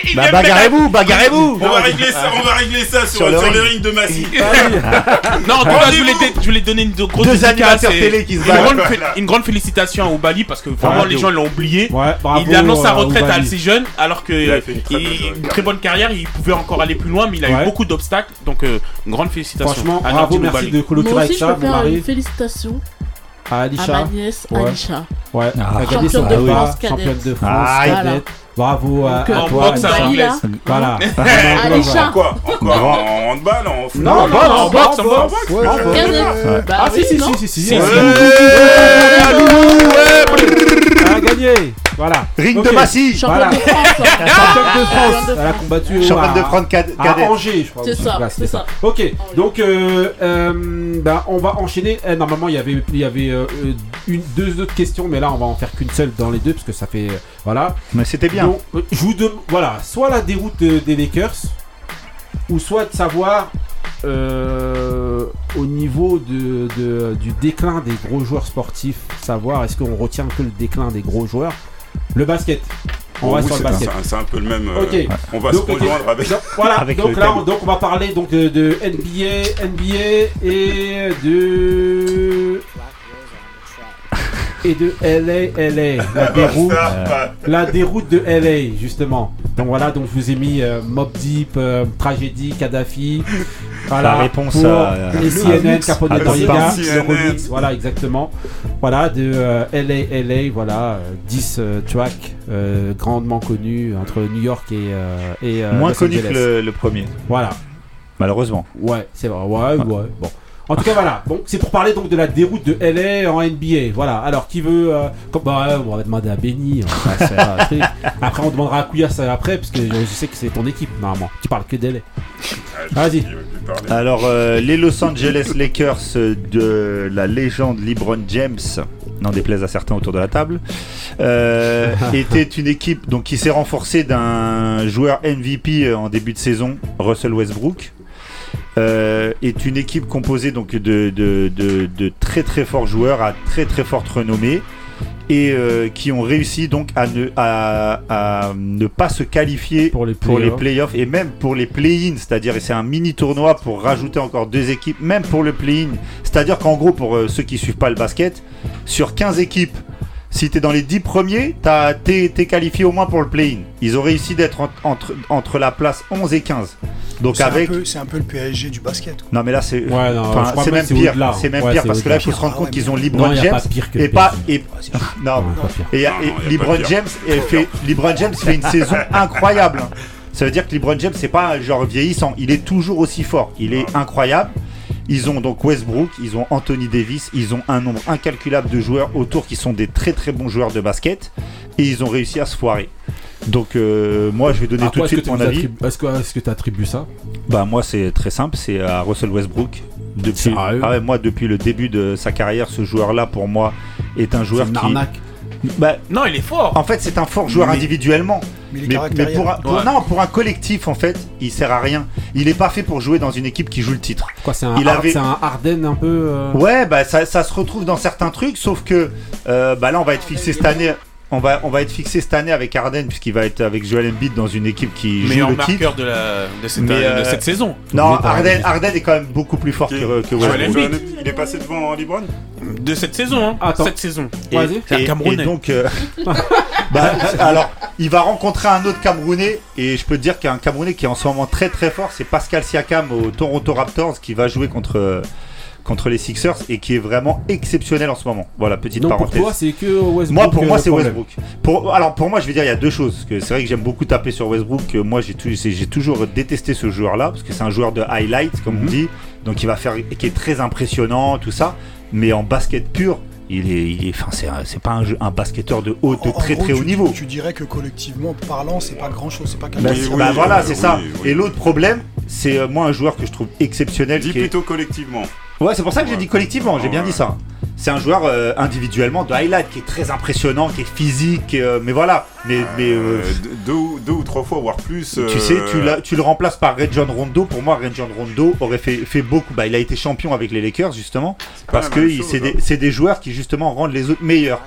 il Bah, de bagarrez-vous, bagarrez-vous. on va régler ça, on va régler ça sur, Sur le sur ring. le ring de Massy. Non, en tout cas, je voulais, je voulais donner une grosse Deux animateurs télé qui se une grande, fé- Voilà. une grande félicitation à Oubali parce que vraiment les gens l'ont oublié. Ouais, bravo, il annonce sa euh, retraite Oubali. assez jeune alors que Il a fait une très il- bonne une carrière. très bonne carrière, il pouvait encore aller plus loin, mais il a Ouais. eu beaucoup d'obstacles. Donc euh, une grande félicitation. Franchement, à bravo, merci Oubali. de clôturer Moi avec aussi, je ça, peux mon faire une mari. félicitation À à Alisha. ma nièce Ouais. Alisha. Ouais, Ah. Championne de combat, France cadette. championne de France, Ah, cadette. Bravo à, à euh, En toi. Voilà. Quoi en handball, en football Non, non, en non, boxe, en en boxe. Bah Ah si, si, si, si, si. Elle a gagné. Voilà. Ring de Massy. Championne Voilà. de France. hein. Championne de France. Elle a combattu Championne à- de France à cadet. Angers, je crois. C'est ça, c'est. Ok, donc euh, euh, ben, on va enchaîner. Eh, normalement, il y avait, il y avait euh, une, deux autres questions, mais là, on va en faire qu'une seule dans les deux parce que ça fait, euh, voilà. Mais c'était bien. Donc, je vous demande, voilà, soit la déroute de- des Lakers, ou soit de savoir euh, au niveau de, de- du déclin des gros joueurs sportifs, savoir est-ce qu'on retient que le déclin des gros joueurs. Le basket. On Oh, oui, sur le c'est un- basket. c'est un- peu le même. euh. On va Donc, se rejoindre avec. Donc, voilà, Avec donc là, on, donc on va parler donc de, de NBA, NBA et de et de LA, LA, la déroute, la déroute de LA justement. Donc voilà, donc je vous ai mis euh, Mob Deep, euh, Tragédie, Kadhafi. Voilà, La réponse pour à- à- les à- CNN, voilà exactement. Voilà de euh, LA, LA, voilà euh, 10 euh, tracks euh, grandement connus entre New York et et, et euh, Moins Los connu que le, le premier, Voilà. malheureusement. Ouais, c'est vrai. Ouais, ouais. Bon. En tout cas, voilà. Donc, c'est pour parler donc de la déroute de LA en NBA. Voilà. Alors, qui veut. euh, comme- bah, on va demander à Benny. on va faire un truc. Après, on demandera à Couillasse après, parce que je sais que c'est ton équipe, normalement. Tu parles que d'LA. Vas-y. plus parler. Alors, euh, les Los Angeles Lakers de la légende LeBron James, n'en déplaise à certains autour de la table, euh, était une équipe donc, qui s'est renforcée d'un joueur MVP en début de saison, Russell Westbrook. Euh, est une équipe composée donc de, de, de- de très très forts joueurs à très très forte renommée et euh, qui ont réussi donc à ne, à, à ne pas se qualifier Pour les pour les playoffs. et même pour les play-in, c'est-à-dire et c'est un mini tournoi pour rajouter encore deux équipes, même pour le play-in, c'est-à-dire qu'en gros pour euh, ceux qui suivent pas le basket, sur 15 équipes, si tu es dans les 10 premiers, t'as- t'es t'es qualifié au moins pour le play-in. Ils ont réussi d'être en- entre, entre la place 11 et 15. Donc C'est un avec. peu- c'est un peu le PSG du basket. quoi. Non mais là c'est. Ouais, non, Enfin, je crois c'est même c'est pire. C'est même Ouais, pire parce que là il faut se rendre Ah compte ouais, qu'ils ont LeBron Non, James pas pire que le et pas et non. Et, et LeBron. James fait LeBron James fait une saison incroyable. hein. Ça veut dire que LeBron James c'est pas un genre vieillissant, il est toujours aussi fort, il est incroyable. Ils ont donc Westbrook, ils ont Anthony Davis, ils ont un nombre incalculable de joueurs autour qui sont des très très bons joueurs de basket et ils ont réussi à se foirer. Donc euh, moi je vais donner À tout de suite mon avis. Est-ce que tu attribues ça? Bah moi c'est très simple, c'est à Russell Westbrook. Depuis, ah ouais, moi depuis le début de sa carrière, ce joueur-là pour moi est un joueur une qui. arnaque. Bah, Non, il est fort. en fait c'est un fort joueur Mais- individuellement, Mais il est mais, pour, un, pour- Ouais. non, pour un collectif en fait, il sert à rien. Il est pas fait pour jouer dans une équipe qui joue le titre. Quoi, c'est un, Il Hard- avait- c'est un Harden un peu. euh, Ouais, bah ça, ça se retrouve dans certains trucs, sauf que euh, bah là on va être fixé cette année. On va, on va être fixé cette année avec Arden puisqu'il va être avec Joel Embiid dans une équipe qui joue Meilleur le titre. marqueur de, la, de, cette, Mais, de euh, cette saison. Non, Arden. Arden est quand même beaucoup plus fort que, que Joel. Embiid. Il est passé devant LeBron De cette saison, hein. Attends. Cette saison. Vas-y. C'est un Camerounais. Et donc, euh, bah, alors, il va rencontrer un autre Camerounais, et je peux te dire qu'il y a un Camerounais qui est en ce moment très très fort, c'est Pascal Siakam au Toronto Raptors, qui va jouer contre, euh, contre les Sixers, et qui est vraiment exceptionnel en ce moment. Voilà, petite Donc pour parenthèse. toi, c'est que Westbrook. moi, pour euh, moi, c'est. Westbrook. Pour, alors, pour moi, je vais dire, il y a deux choses. que C'est vrai que j'aime beaucoup taper sur Westbrook. Moi, j'ai toujours détesté ce joueur-là, parce que c'est un joueur de highlight, comme on Mhm. dit. Donc, il va faire, qui est très impressionnant, tout ça. Mais en basket pur, il est, il est, enfin, c'est un- c'est pas un, jeu- un basketteur de haut, de En- en très gros, très haut tu- niveau. Tu dirais que collectivement parlant, c'est pas grand chose, c'est pas Bah, quelque Oui, bah, oui, voilà, c'est ça. oui, oui. Et l'autre problème, c'est euh, moi un joueur que je trouve exceptionnel. Dis qui est- plutôt collectivement. Ouais, c'est pour ça que j'ai dit collectivement, j'ai bien dit ça. C'est un joueur euh, individuellement de highlight qui est très impressionnant, qui est physique, euh, mais voilà. Mais, mais euh, Euh, deux- ou- deux ou trois fois, voire plus. tu euh, sais, tu, l'as- tu le remplaces par Rajon Rondo. Pour moi, Rajon Rondo aurait fait, fait beaucoup. Bah, il a été champion avec les Lakers justement pas parce la que même il- chose, c'est hein. des, c'est des joueurs qui justement rendent les autres meilleurs.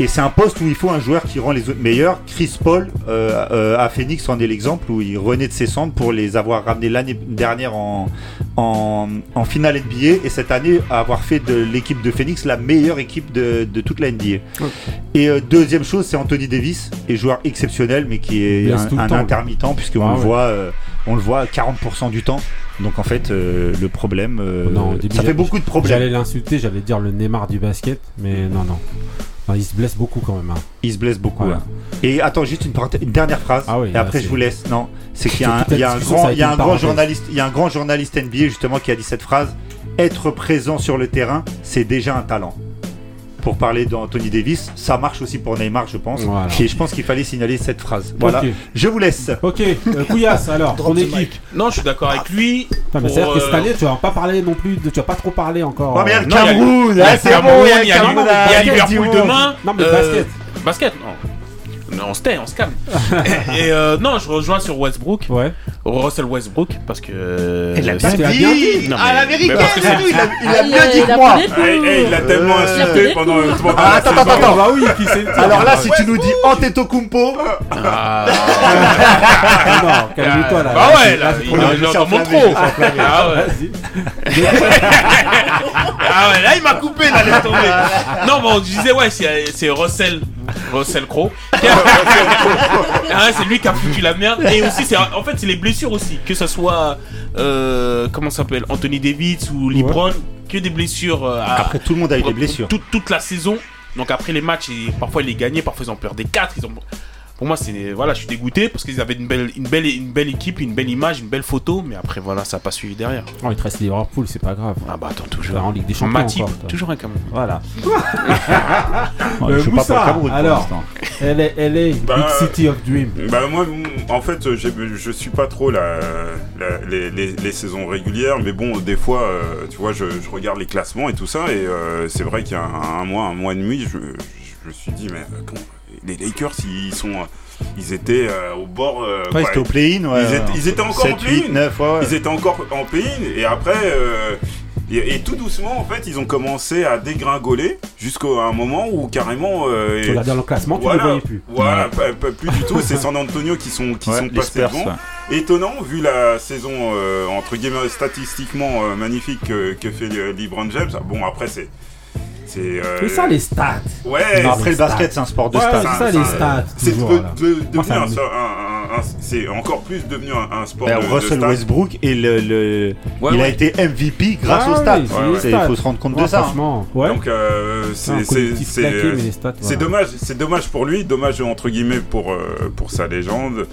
Et c'est un poste où il faut un joueur qui rend les autres meilleurs. Chris Paul euh, euh, à Phoenix en est l'exemple où il renaît de ses cendres pour les avoir ramenés l'année dernière en, en, en finale NBA et cette année avoir fait de l'équipe de Phoenix la meilleure équipe de, de toute la NBA. Et euh, deuxième chose, c'est Anthony Davis, et joueur exceptionnel mais qui est un, intermittent puisqu'on Ah le ouais. voit, euh, on le voit 40% du temps. Donc en fait, euh, le problème, euh, Non, au début, ça fait beaucoup de problèmes. J'allais l'insulter, j'allais dire le Neymar du basket, mais non, non. Non, il se blesse beaucoup quand même. hein. Il se blesse beaucoup. Ouais. hein. Et attends, juste une, dernière phrase. Ah oui, et après, je vous laisse. Non, c'est qu'il y a un, Toute la il y a un discussion, grand, ça a il y a été un une grand parenthèse. journaliste, il y a un grand journaliste NBA justement qui a dit cette phrase. Être présent sur le terrain, c'est déjà un talent. Pour parler d'Anthony Davis, ça marche aussi pour Neymar, je pense. Voilà. Et je pense qu'il fallait signaler cette phrase. Voilà. Je vous laisse. ok. Euh, Couillasse, alors, ton équipe. Non, je suis d'accord avec lui. Mais c'est-à-dire que cette euh, année, tu vas pas parler non plus, de- tu vas pas trop parler encore. Oh, mais il y a le Cameroun, Il y a ah, c'est Cameroun, bon, il y a, le Cameroun, il y a Liverpool demain. Non, mais Euh, basket. Basket, non. Non, on se tait, on se calme. et euh, non, je rejoins sur Westbrook, Ouais. Russell Westbrook, parce que. euh, Il a c'est- tu as bien dit. Non, Ah, mais- l'américain, mais parce que c'est- lui, il a, il a Ah, bien il dit a que moi. Eh, eh, il a tellement Euh, insulté pendant, Ah, la attends, attends, attends. bah oui. Alors là, si tu nous dis Antetokounmpo, Ah, Ah, non, calme-toi là. Bah ouais, là, il trop est bien. je dans suis mon enflammé, trop. je suis enflammé. Ah ouais. Vas-y. Ah ouais, là il m'a coupé, là, laisse tomber. Non, bon, je disais, ouais, c'est c'est Russell, Russell Crowe. ah c'est lui qui a foutu la merde. Et aussi, c'est en fait, c'est les blessures aussi. Que ce soit, euh, comment ça s'appelle, Anthony Davis ou LeBron, que des blessures. euh, à- après tout le monde a eu des blessures. toute, toute la saison. Donc après les matchs, et parfois ils les gagnaient, parfois ils ont perdu des 4. Ils ont... Pour moi, c'est voilà, je suis dégoûté parce qu'ils avaient une belle, une, belle, une belle équipe, une belle image, une belle photo. Mais après, voilà, ça n'a pas suivi derrière. Oh, il te reste Liverpool, c'est pas grave. Ah bah attends, toujours. vas en Ligue des Champions Matip, encore. toujours un Cameroun. Voilà. Ouais, Euh, je suis pas Cameroun pour alors. l'instant. LA, LA Bah, Big City of Dream. Bah moi, en fait, je suis pas trop la, la- les, les- les saisons régulières, mais bon, des fois, euh, tu vois, je, je regarde les classements et tout ça, et euh, c'est vrai qu'il y a un, un mois, un mois et demi, je, je me suis dit, mais euh, comment- les Lakers, ils sont, ils étaient euh, au bord. euh, Ouais, quoi, c'était au play-in, ouais. Ils étaient- ils étaient encore en 7, play-in. 8, 9, ouais, ouais. Ils étaient encore en pays et après euh, et, et tout doucement en fait ils ont commencé à dégringoler jusqu'à un moment où carrément euh, Tu regardes dans le classement, tu ne voilà, le voyais plus. voilà pas- pas- plus du tout c'est San Antonio qui sont qui Ouais, sont passés Spurs, devant ouais. étonnant vu la saison euh, entre guillemets statistiquement euh, magnifique que, que fait LeBron James bon après c'est c'est euh, ça les stats. ouais Non, après, les le basket, c'est un sport de Ouais, stats. c'est ça, les stats. c'est de, de- c'est encore plus devenu un, un sport Ben, de, de Russell stats. Westbrook et le, le- Ouais, il a ouais. été MVP grâce Ah aux stats. c'est Ouais. Il faut se rendre compte Ouais, de ça. hein. Franchement, ouais. Donc euh, C'est dommage, c'est dommage pour lui, dommage entre guillemets pour euh, pour sa légende.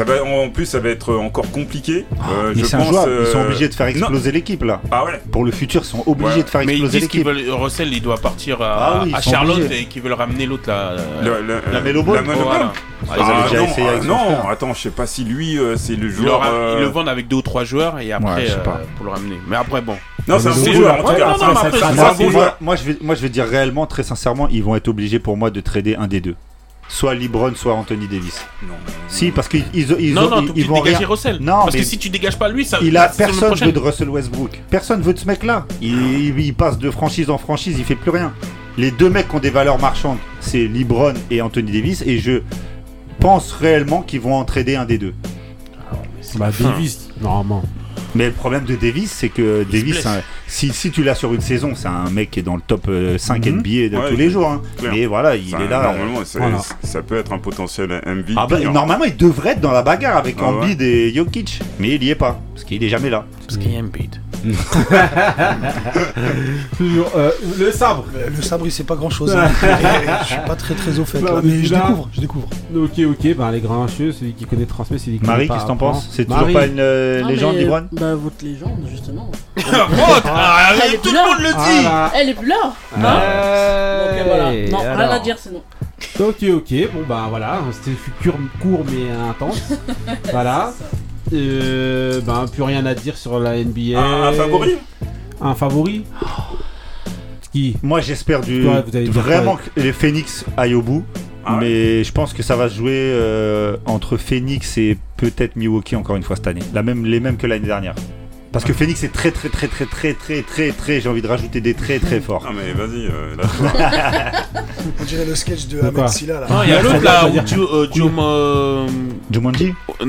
Ça va en plus ça va être encore compliqué. Euh, Mais je c'est pense, injouable. Ils sont euh, obligés de faire exploser l'équipe là. Ah ouais. Pour le futur, ils sont obligés Ouais. de faire Mais ils exploser disent qu'ils l'équipe. veulent. Russell, il doit partir à, Ah oui, à Charlotte obligés. et qu'ils veulent ramener l'autre là. Le- euh, le- La Melo Ball la Melo voilà. Ball. Ah, Ah, déjà non, essayé avec ah, non, attends, je sais pas si lui euh, c'est le le, joueur. euh, ils le vendent avec deux ou trois joueurs et après Ouais, je sais euh, pas. pour le ramener. Mais après bon. Non, c'est un bon le joueur. En tout cas, moi, je vais dire réellement, très sincèrement, ils vont être obligés pour moi de trader un des deux. Soit LeBron, soit Anthony Davis. Non. Si, parce qu'ils ils, ils, non, ont- non, ils, ils vont dégager rien. Russell. Non, Parce mais que si tu dégages pas lui, ça. Il a personne veut de Russell Westbrook. Personne veut de ce mec-là. Il, il- il passe de franchise en franchise, il fait plus rien. Les deux mecs qui ont des valeurs marchandes, c'est LeBron et Anthony Davis, et je pense réellement qu'ils vont en trader un des deux. Bah, Davis, normalement. Mais le problème de Davis, c'est que Davis, un- si, si tu l'as sur une saison, c'est un mec qui est dans le top euh, 5 Mhm. NBA de Ouais, tous les jours. hein. Mais voilà, il est là. Normalement, c'est- Voilà. ça peut être un potentiel MVP. Ah bah, hein. normalement, il devrait être dans la bagarre avec Ah ouais. Et Jokic. Mais il y est pas. Parce qu'il est jamais là. Parce qu'il y a. Toujours, euh, le sabre. Le sabre, il sait pas grand chose. je suis pas très très au fait. Non, là, mais je là- découvre, je découvre. Ok, ok, bah les grincheux, celui qui connaît transmet, celui qui Marie, qu'est-ce que t'en penses C'est toujours Marie. pas une euh, Non, légende, Libran Bah, votre légende, justement. Ah, Elle est tout le monde le dit Voilà. Elle est plus là hein Ouais. Donc, voilà. Non, rien à dire, sinon. Ok, ok, bon bah voilà, c'était court mais intense. voilà. Euh, bah plus rien à dire sur la NBA. Un, un favori Un favori Qui? Moi, j'espère du vous vraiment que les Phoenix aillent au bout. Ah ouais. mais je pense que ça va se jouer euh, entre Phoenix et peut-être Milwaukee encore une fois cette année. La même, les mêmes que l'année dernière. Parce que Phoenix est très très très très très très très très j'ai envie de rajouter des très très forts. Ah mais vas-y, euh, là, On dirait le sketch de De Ahmed Silla là. Non, il y a l'autre là, où Joe- euh, euh, Jumanji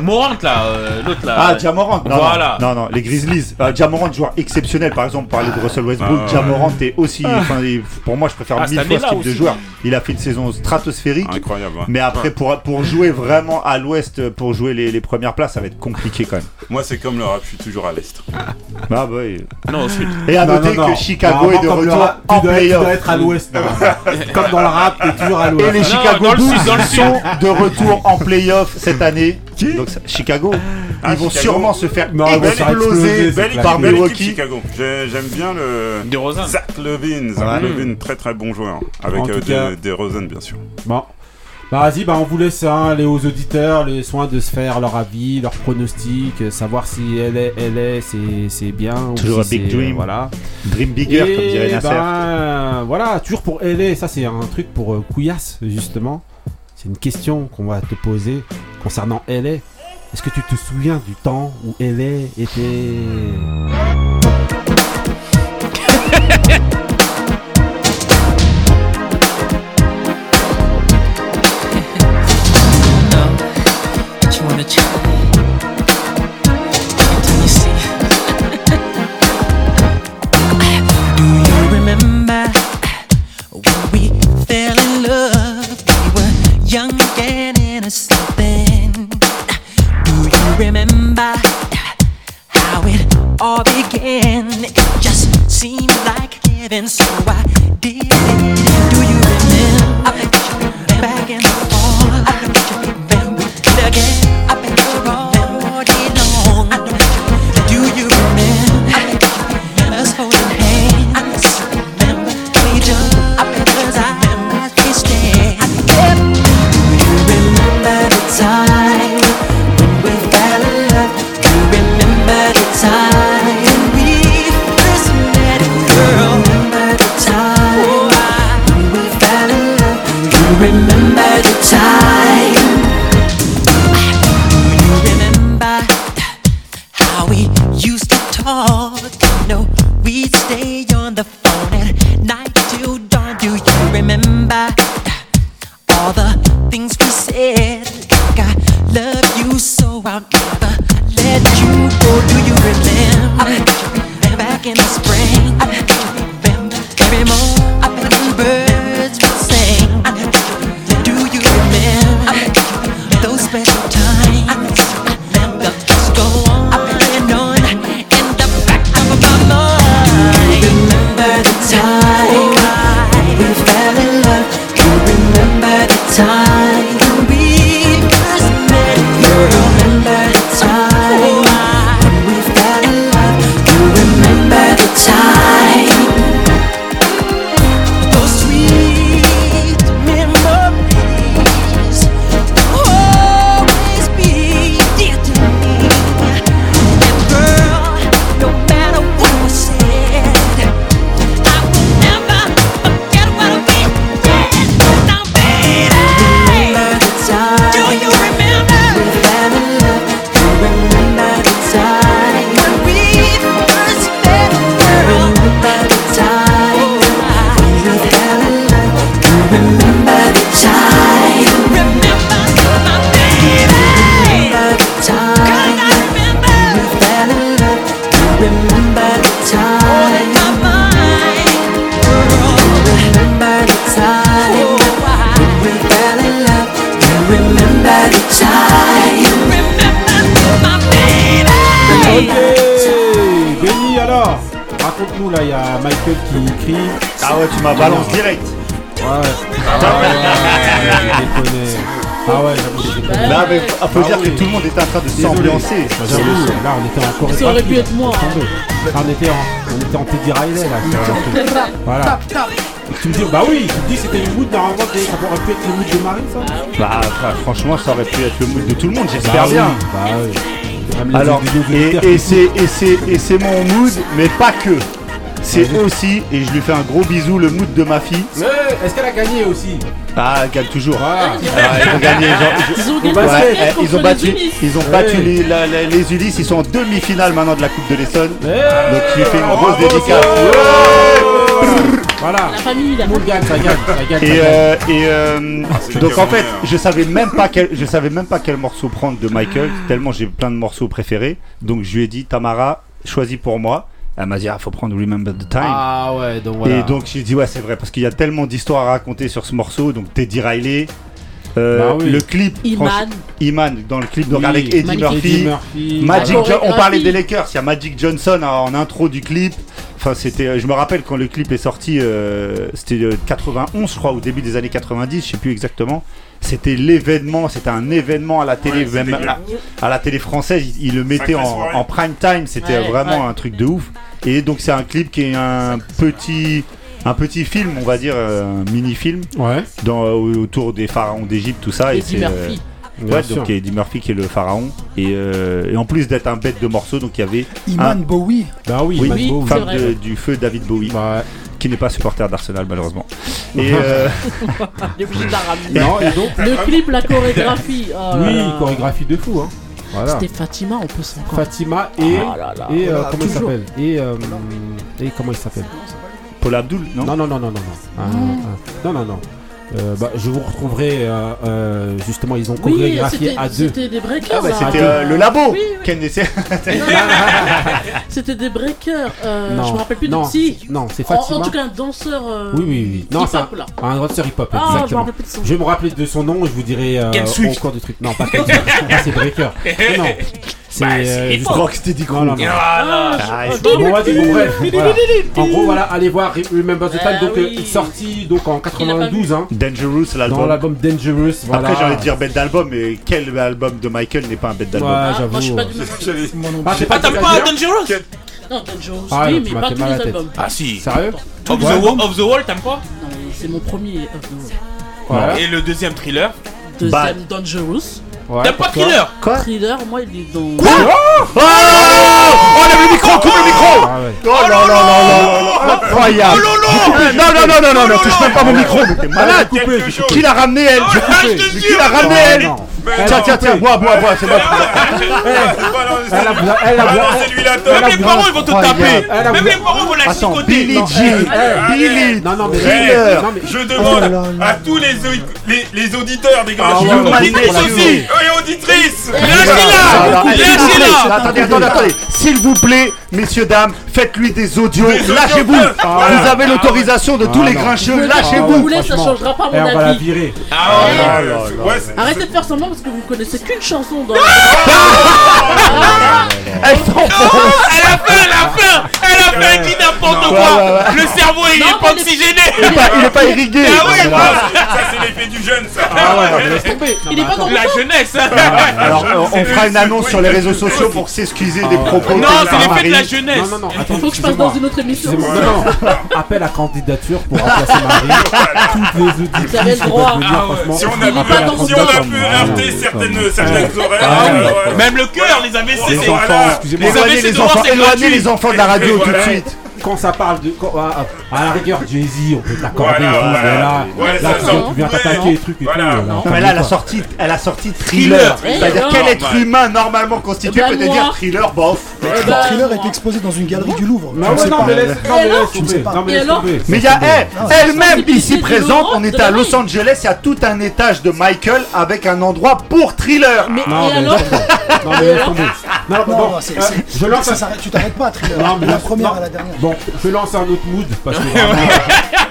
Morant là, euh, l'autre là. Ah, Jamorant non, Voilà. Non, non, les Grizzlies. Euh, Jamorant, joueur exceptionnel. Par exemple, parler de Russell Westbrook. Ah. Jamorant est aussi. il- pour moi, je préfère Ah, mille fois ce type de aussi. joueur. Il a fait une saison stratosphérique. incroyable. hein. Mais après, pour, pour jouer vraiment à l'ouest, pour jouer les, les premières place, ça va être compliqué quand même. Moi, c'est comme le rap, je suis toujours à l'Est. Ah, bah oui. Non. Et à noter que Chicago est de retour en playoff. À l'ouest. Hein. comme dans le rap, t'es toujours à l'ouest. Et les Chicago Bulls sont de retour en playoff cette année. Qui Donc, Chicago. Ah, Ils vont sûrement se faire exploser par Milwaukee. J'aime bien le. Zach Levine. Zach Levine, très très bon joueur. Avec euh, des Rosen, bien sûr. Bon. Bah vas-y, bah on vous laisse hein, aller aux auditeurs les soins de se faire leur avis, leur pronostic, euh, savoir si elle est, elle est, c'est, bien. ou Toujours si un big dream. voilà. Dream Bigger, comme dirait Nasser. ben, voilà, toujours pour LA, ça c'est un truc pour euh, Couillasse, justement. C'est une question qu'on va te poser concernant LA. Est-ce que tu te souviens du temps où LA était. Michael qui crie. Ah ouais, tu m'as balance direct. Ouais. Ah ouais, je déconne. Ah ouais, j'avoue. Là, mais faut faut Ah dire oui. que tout le monde était en train de s'ambiancer. J'avoue, là on était en chorégraphie. Ça aurait pu être moi. Là, on était en, on était en Teddy Riley là. Voilà. Tu me dis, bah oui, tu me dis c'était le mood normalement, ça aurait pu être le mood de Marine ça Bah, franchement, ça aurait pu être le mood de tout le monde, Bah j'espère oui, bien. Bah oui. Alors, et, et c'est mon mood, mais pas que. C'est aussi, et je lui fais un gros bisou, le mood de ma fille. Mais Est-ce qu'elle a gagné aussi Ah, elle gagne toujours. Voilà. Ah, ils ont gagné. genre, Ils ont. Ouais, ouais, eh, ils ont battu, ils ont Ouais. battu les, la- la- les Ulysses, ils sont en demi-finale maintenant de la Coupe de l'Essonne. Donc je lui fais une grosse dédicace. Voilà. La famille, la Tout le monde gagne, ça gagne, ça gagne. ça Et, gagne. euh, et euh, c'est donc en fait, je savais même pas quel, je savais même pas quel morceau prendre de Michael, tellement j'ai plein de morceaux préférés. Donc je lui ai dit Tamara, choisis pour moi. Elle m'a dit ah faut prendre Remember the Time. Ah ouais, donc voilà. Et donc j'ai dit ouais c'est vrai parce qu'il y a tellement d'histoires à raconter sur ce morceau. Donc Teddy Riley, euh, Bah oui. le clip, Iman. Iman dans le clip avec Eddie. Murphy. Eddie Murphy. Magic, Jo- on parlait des Lakers, il y a Magic Johnson en, en intro du clip. Enfin, c'était, euh, je me rappelle quand le clip est sorti, euh, c'était euh, 91, je crois, au début des années 90, je sais plus exactement. C'était l'événement, c'était un événement à la télé, Ouais, même à, à la télé française, il, il le mettait Sacrée en, prime time, c'était Ouais, vraiment ouais. un truc de ouf. Et donc c'est un clip qui est un petit, un petit film, on va dire, euh, un mini-film Ouais, dans, autour des pharaons d'Égypte, tout ça. et Eddie c'est, euh, Ouais, donc il y a Eddie Murphy qui est le pharaon. Et, euh, et en plus d'être un bête de morceaux, donc il y avait Iman. Bowie. Bah oui, oui, Mad Oui, Bowie. femme de- du feu David Bowie, Bah, qui n'est pas supporter d'Arsenal malheureusement. Et euh, Il est obligé de la ramener. non, et donc, Le clip, la chorégraphie. oh oui, là. chorégraphie de fou, hein. Voilà. C'était Fatima, on peut s'en. Fatima et. Oh là là. Et euh, comment il s'appelle Et euh, et comment il s'appelle Paul Abdul, non, Non non non non non non. Ah, ah, non non non. Euh, bah, je vous retrouverai euh, euh, justement ils ont Oui, chorégraphié à deux. c'était des breakers. Ah bah c'était le labo. Oui, oui. Ken essaie- C'était des breakers. Euh, Non, je me rappelle plus non, de si. Non, c'est Fatima. en tout cas, un danseur. euh, Oui oui oui. Non, c'est un, un danseur hip-hop Ah, je me exactement. rappelle plus de son Je vais me rappeler de son nom, je vous dirai euh, cours du truc. Non, pas. Ah, c'est Breaker. Non, non. C'est Bah, euh, Non, non, non. Voilà. Ah, Ah, Bon, vas-y, bon, bref. voilà. En gros, voilà, allez voir Re- Remember the Time, Ah donc euh, oui. sorti donc en 92, hein, Dangerous dans l'album. l'album Dangerous. Voilà. Après j'allais dire bête d'album, mais quel album de Michael n'est pas un bête d'album Ouais, Ah, moi, je suis j'avoue. pas du même. Ah, Ah, du pas Dangerous Non, Dangerous, Ah, oui, mais pas tous les la tête. albums. Ah si. Sérieux Off the. Wall, the Wall, t'aimes pas? Non, mais c'est mon premier. euh, Voilà. Et le deuxième thriller? Deuxième, Dangerous. Ouais, T'aimes pas Thriller Quoi Thriller, moi, il est dans. Oh Oh, lève le micro, coupe le micro. Ah ouais. Oh là là là Incroyable. Non, non, non, non, non, non, touche même pas mon micro, mais t'es malade. Qui l'a ramené elle Ah, Qui l'a ramené Elle Tiens, tiens, tiens, bois, bois, bois, c'est bon. Elle a Balancez-lui la Même les parents ils vont te taper Même les parents vont la chicoter Billy Non, Jean elle- Billy Non, non, mais Thriller. Non, mais Je Oh demande là. à tous les, au- les, les auditeurs des Ah grands la aussi. durée. et auditrices, Alors, Lâchez-la s'il vous plaît, Lâchez-la Attendez, attendez, attendez. S'il vous plaît, messieurs, dames, faites-lui des audios. Des audios. Lâchez-vous. Ah Vous avez l'autorisation de tous Ah les grincheux. Ah Lâchez-vous. vous voulez, ça changera pas Eh, mon on va la avis. Ah Arrêtez de faire semblant parce que vous connaissez qu'une chanson dans. Elle s'enfonce. Elle a fait, elle a fait Elle a fait, elle dit n'importe quoi. Le cerveau il est pas oxygéné pas, il est pas irrigué. Ah ouais. Ça, c'est l'effet du jeune, ça. Ah ouais, mais laisse tomber. Non, Il est pas dans La jeunesse. hein. Alors, on fera une annonce sur les réseaux sociaux pour s'excuser des propos. Non, c'est l'effet de la jeunesse. Non, non, Il faut que je passe dans une autre émission. Non, non. Appel à candidature pour remplacer Marie. Toutes les auditrices Vous avez le qui droit. peuvent venir, Ah franchement. Si on a, pas pu- Ah, heurter comme- certaines, certaines oreilles. Ah oui. euh. Même le cœur, les AVC, Les c'est voilà. enfants, excusez-moi. Les AVC les enfants, éloignez les enfants de la radio tout de suite. Quand ça parle de. quand- à, à la rigueur, Jay-Z, on peut t'accorder. Voilà, voilà. là, Ouais, là, ça tu, viens t'attaquer les trucs et voilà. tout. là, Non, calme mais là, elle a sorti, elle a sorti thriller. C'est-à-dire Eh quel être humain normalement constitué Eh ben, peut dire thriller, bof. Eh Le ben, thriller est exposé dans une galerie du Louvre. Non, sais non, mais laisse, tomber. mais il y a, eh, elle-même ici présente, on est Laurent à de Los Angeles, il y a tout un étage de Michael avec un endroit pour thriller. Mais Non, mais. Non, mais laisse tomber. Non, Non, euh, je lance tu t'arrêtes pas à thriller. Non, mais de la première à la dernière. Bon, je lance un autre mood parce que vraiment,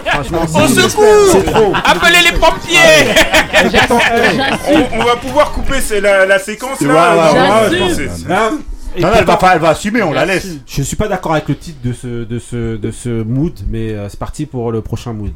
franchement, Au c'est- secours c'est trop. Appelez les pompiers hey, On, on va pouvoir couper c'est la, la séquence Ouais, là. ouais, Non, ouais, je ouais, pense hein, que c'est- hein, et Non, non, elle va, pourtant, pas, elle va assumer, on la laisse. Je suis pas d'accord avec le titre de ce, de ce, de ce mood, mais euh, c'est parti pour le prochain mood.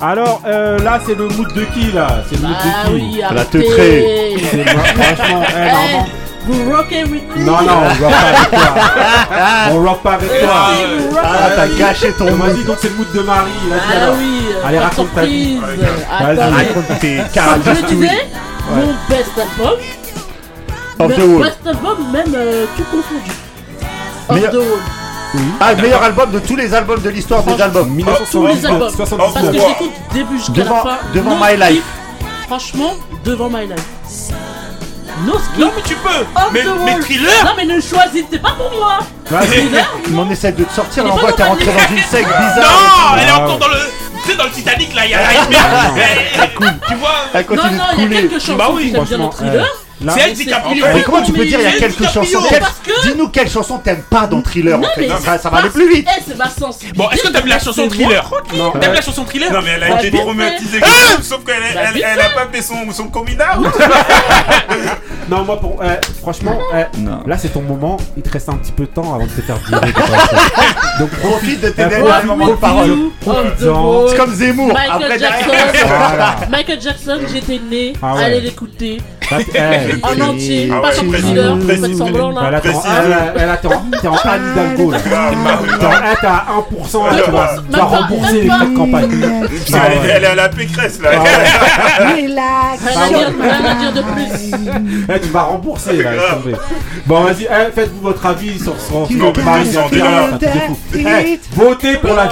Alors, euh, là, c'est le mood de qui, là? C'est le mood Ah de qui? oui, La arrêtez. teutrée. C'est franchement, eh, Eh, normalement- Vous rockez with me? Non, non, on rock pas avec toi. On rock pas avec Eh, toi. si, vous rockez Ah, t'as gâché ton Vas-y, mood. donc c'est le mood de Marie. Vas-y, Ah alors. oui, euh, Allez, pas de raconte ta vie. surprise. Vas-y, Attendez. Raconte tes je disais, mon best album, of mais the world. best album même euh, tout confondu. Of Meilleur- the world. Ah, le meilleur album de tous les albums de l'histoire des albums. Tous les albums. 1979. Parce que je 79. l'écoute du début jusqu'à la Devant- fin. devant My skip. Life. Franchement, devant My Life. No skip. Non, mais tu peux Mais, mais thriller Non mais ne choisissez pas pour moi. Vas-y. Thriller On essaie de te sortir, voit que t'es rentré dans une secte bizarre. Non Elle est Ah, encore ouais. dans le. Tu sais, dans le Titanic là, il y a. Elle- elle- Tu vois Elle Non, continue non, de il y a couler. quelques chansons Bah oui, que j'aime bien dans franchement, Thriller. Mais comment tu peux dire il y a quelques chansons Dis-nous quelles chansons t'aimes pas dans Thriller Non, en fait. mais Ça, ça va aller plus vite. Eh, c'est ma sensibilité. Bon, est-ce que t'aimes la chanson Thriller Non. T'aimes la chanson Thriller Non, mais elle a Ouais, été traumatisée, sauf qu'elle Bah, elle, bien elle a pas fait son, son coming out. Non, moi, pour, euh, franchement, euh, Non. là, c'est ton moment. Il te reste un petit peu de temps avant de te faire virer. Donc, Profite de tes derniers moments de parole. C'est comme Zemmour. Michael Après Jackson. Michael Jackson, j'étais né, Ah allez l'écouter en entier, pas faites semblant là. en- là, là, t'es en- t'es en Anne Hidalgo là. Ah, bah, T'es à 1%, là, tu vas, tu rembourser les frais de campagne. Elle, Ah elle est à la pécresse là. Ouais. Rien à dire, rien à dire de plus. Eh, tu vas rembourser là. Bon, vas-y, eh, faites-vous votre avis sur de fou. Eh, votez pour la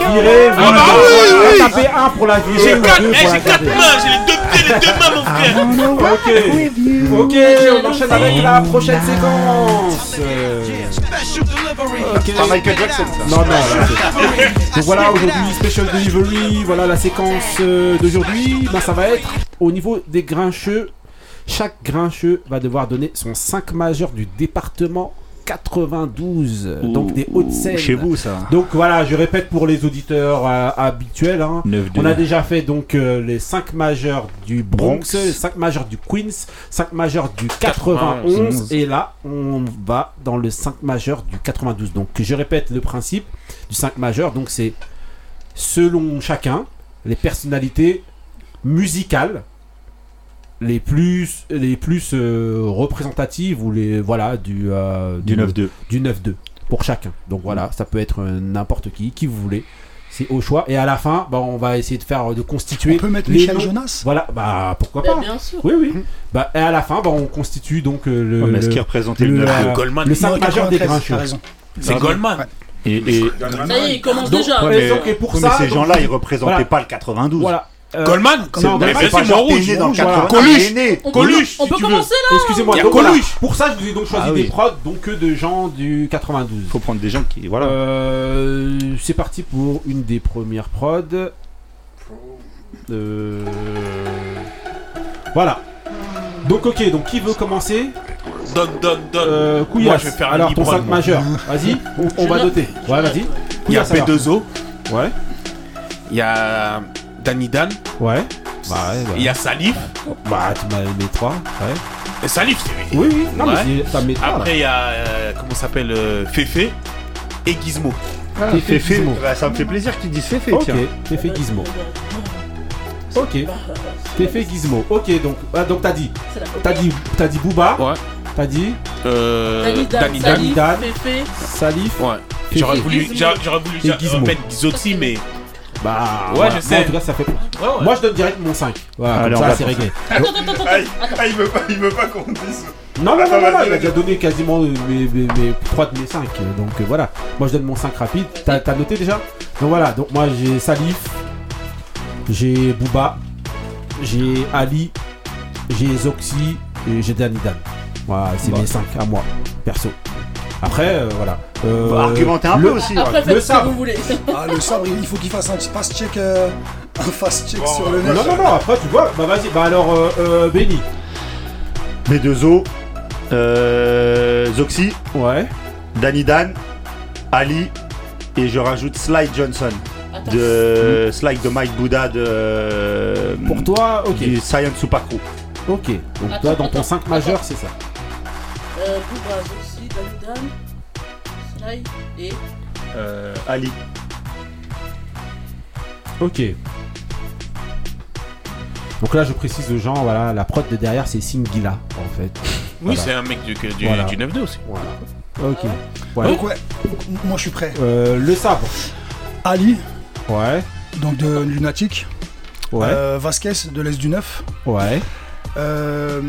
oui. Tapez un pour la virer, J'ai ou quatre, deux eh, pour la j'ai quatre garder. mains, j'ai les deux pieds, les deux mains, mon frère. Ok, ok, on enchaîne avec la prochaine séquence. Ok. Pas Michael Jackson ça. Non, non, là, Donc voilà, aujourd'hui, Special Delivery, voilà la séquence euh, d'aujourd'hui. Ben, ça va être au niveau des grincheux. Chaque grincheux va devoir donner son 5 majeur du département 92, donc des Hauts-de-Seine. Chez vous ça. Donc voilà, je répète pour les auditeurs euh, habituels. hein. 9 On a déjà fait donc euh, les 5 majeurs du Bronx, Bronx. les 5 majeurs du Queens, 5 majeurs du 91, 91. et là on va dans le 5 majeur du 92. Donc je répète le principe du 5 majeur, donc c'est selon chacun les personnalités musicales les plus les plus euh, représentatives ou les voilà du euh, Du 9-2. du 9-2 pour chacun. Donc voilà, ça peut être euh, n'importe qui, qui vous voulez. C'est au choix. Et à la fin, bah, on va essayer de faire de constituer. On peut mettre les Michel noms. Jonas Voilà, bah pourquoi Bah, pas. bien sûr. Oui, oui. Bah, et à la fin, bah, on constitue donc euh, le, mais ce le- qui représentait le le, 9 euh, Goldman. le 5 Non, majeur des 93, grincheux. t'as raison. C'est Goldman. Ouais. Et, et- Ça y est, il commence Donc, déjà. ouais, mais- donc, et pour Oui, ça, mais ces gens-là, ils représentaient voilà. pas le 92. Voilà. Euh, Goldman C'est- non, Mais C'est pas genre rouge. dans le voilà. 92. Coluche. On Coluche, peut, on peut commencer là Excusez-moi. Coluche. Pour ça, je vous ai donc choisi Ah oui. des prods donc que de gens du 92. Faut prendre des gens qui. Voilà. Euh, c'est parti pour une des premières prods. Euh, Voilà. Donc ok, donc qui veut commencer? Donne, donne, donne. euh. Moi, je vais faire un Alors ton Libron, 5 moi. majeur. Vas-y, on, va note. noter. Ouais, vas-y. Il y a Couillasse, alors. B2O, Ouais, il y a Danny Dan, ouais. Bah ouais, bah. il y a Salif. Bah tu m'as mis 3. Ouais. Et Salif, c'est Oui, oui. Non Ouais. mais met 3 Après, il y a, euh, comment ça s'appelle, euh, Féfé et Gizmo. T'es fait Féfé. Gizmo. Bah, ça me fait plaisir qu'ils disent Féfé, Ok, tiens. fait Gizmo. Ok. Fait Gizmo. Ok, donc, ah, donc t'as dit, t'as dit, t'as dit Booba. Ouais. T'as dit Euh, Danny Dan, Danny Dan. Salif. Féfé. Ouais. Féfé. J'aurais voulu, Gizmo. j'aurais j'aurais voulu Gizmo. mettre Gizotti, mais. Bah Ouais, voilà. je sais. Moi, en tout cas, ça fait. Moi, je donne direct mon 5. Voilà, ça, c'est réglé. Attends, attends, attends, Ah, attends. il- ah, il veut pas, il veut pas qu'on dise. Non, non, non, non, il a déjà donné quasiment mes, mes, mes 3 de mes 5. Donc euh, voilà. Moi, je donne mon 5 rapide. T'as t'as noté déjà? Donc voilà. Donc moi, j'ai Salif. J'ai Booba. J'ai Ali. J'ai Zoxy. Et j'ai Danny Dan. Voilà, c'est Bah. mes 5 à moi, perso. Après, euh, voilà. Euh, argumenter un le- peu aussi. Après, Le sabre. vous voulez. Ah, le sabre, il faut qu'il fasse un petit fast check, euh, un fast check Bon, sur le Non, net. non, non, après, tu vois. Bah vas-y. Bah alors, euh, euh, Benny. B2O, euh, Zoxy, Ouais. Danny Dan, Ali, et je rajoute Sly Johnson. Attends. De Sly de Mike Buddha de. Pour toi, ok. Du Science Super Crew. Ok. Donc Attends, toi, dans ton attends, 5 majeur, c'est ça. Euh, Booba, Sly et. Euh, Ali. Ok. Donc là, je précise aux gens, voilà, la prod de derrière, c'est Singila, en fait. Oui, Voilà. c'est un mec du, du, Voilà. du 9-2 aussi. Voilà. Ok. Donc, ouais, moi je suis prêt. Euh, le sabre. Ali, Ouais. donc de Lunatic. Ouais. Euh, Vasquez de l'Est du Neuf. Ouais. Euh,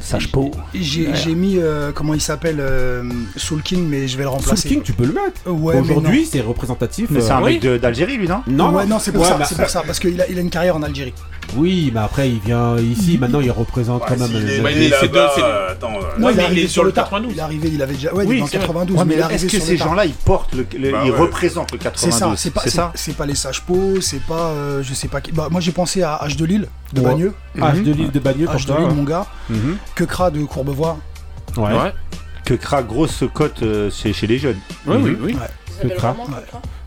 Sage j'ai j'ai mis, euh, comment il s'appelle, euh, Soul King, mais je vais le Soul remplacer. King, tu peux le mettre. Euh, ouais, Aujourd'hui, c'est représentatif. Mais c'est euh, un oui. mec de- d'Algérie, lui, non? Non. Non, Ouais, non, c'est pour bah, c'est pour ça, parce qu'il a, il a une carrière en Algérie. Oui, mais après, il vient ici. Maintenant, il représente quand même. il est- il mais est il arrivé est sur le 92. Il est arrivé, il avait déjà. Ouais, Oui, est dans le c'est vrai. 92, Ouais, mais il est mais arrivé est-ce que ces gens-là, ils portent le, le- Bah ils ouais. représentent le C'est 92 ça, c'est pas, c'est c'est, ça c'est pas les sages-pots, c'est pas, euh, je sais pas qui. Bah, moi j'ai pensé à H de Lille, de. Bagneux, H de l'île de Bagneux, H de. Lille, ouais. mon gars, Mhm. Quecra de Courbevoie. Ouais. Que Kra, grosse cote euh, chez, les jeunes. Ouais, oui, Mhm. oui. Kekra. vraiment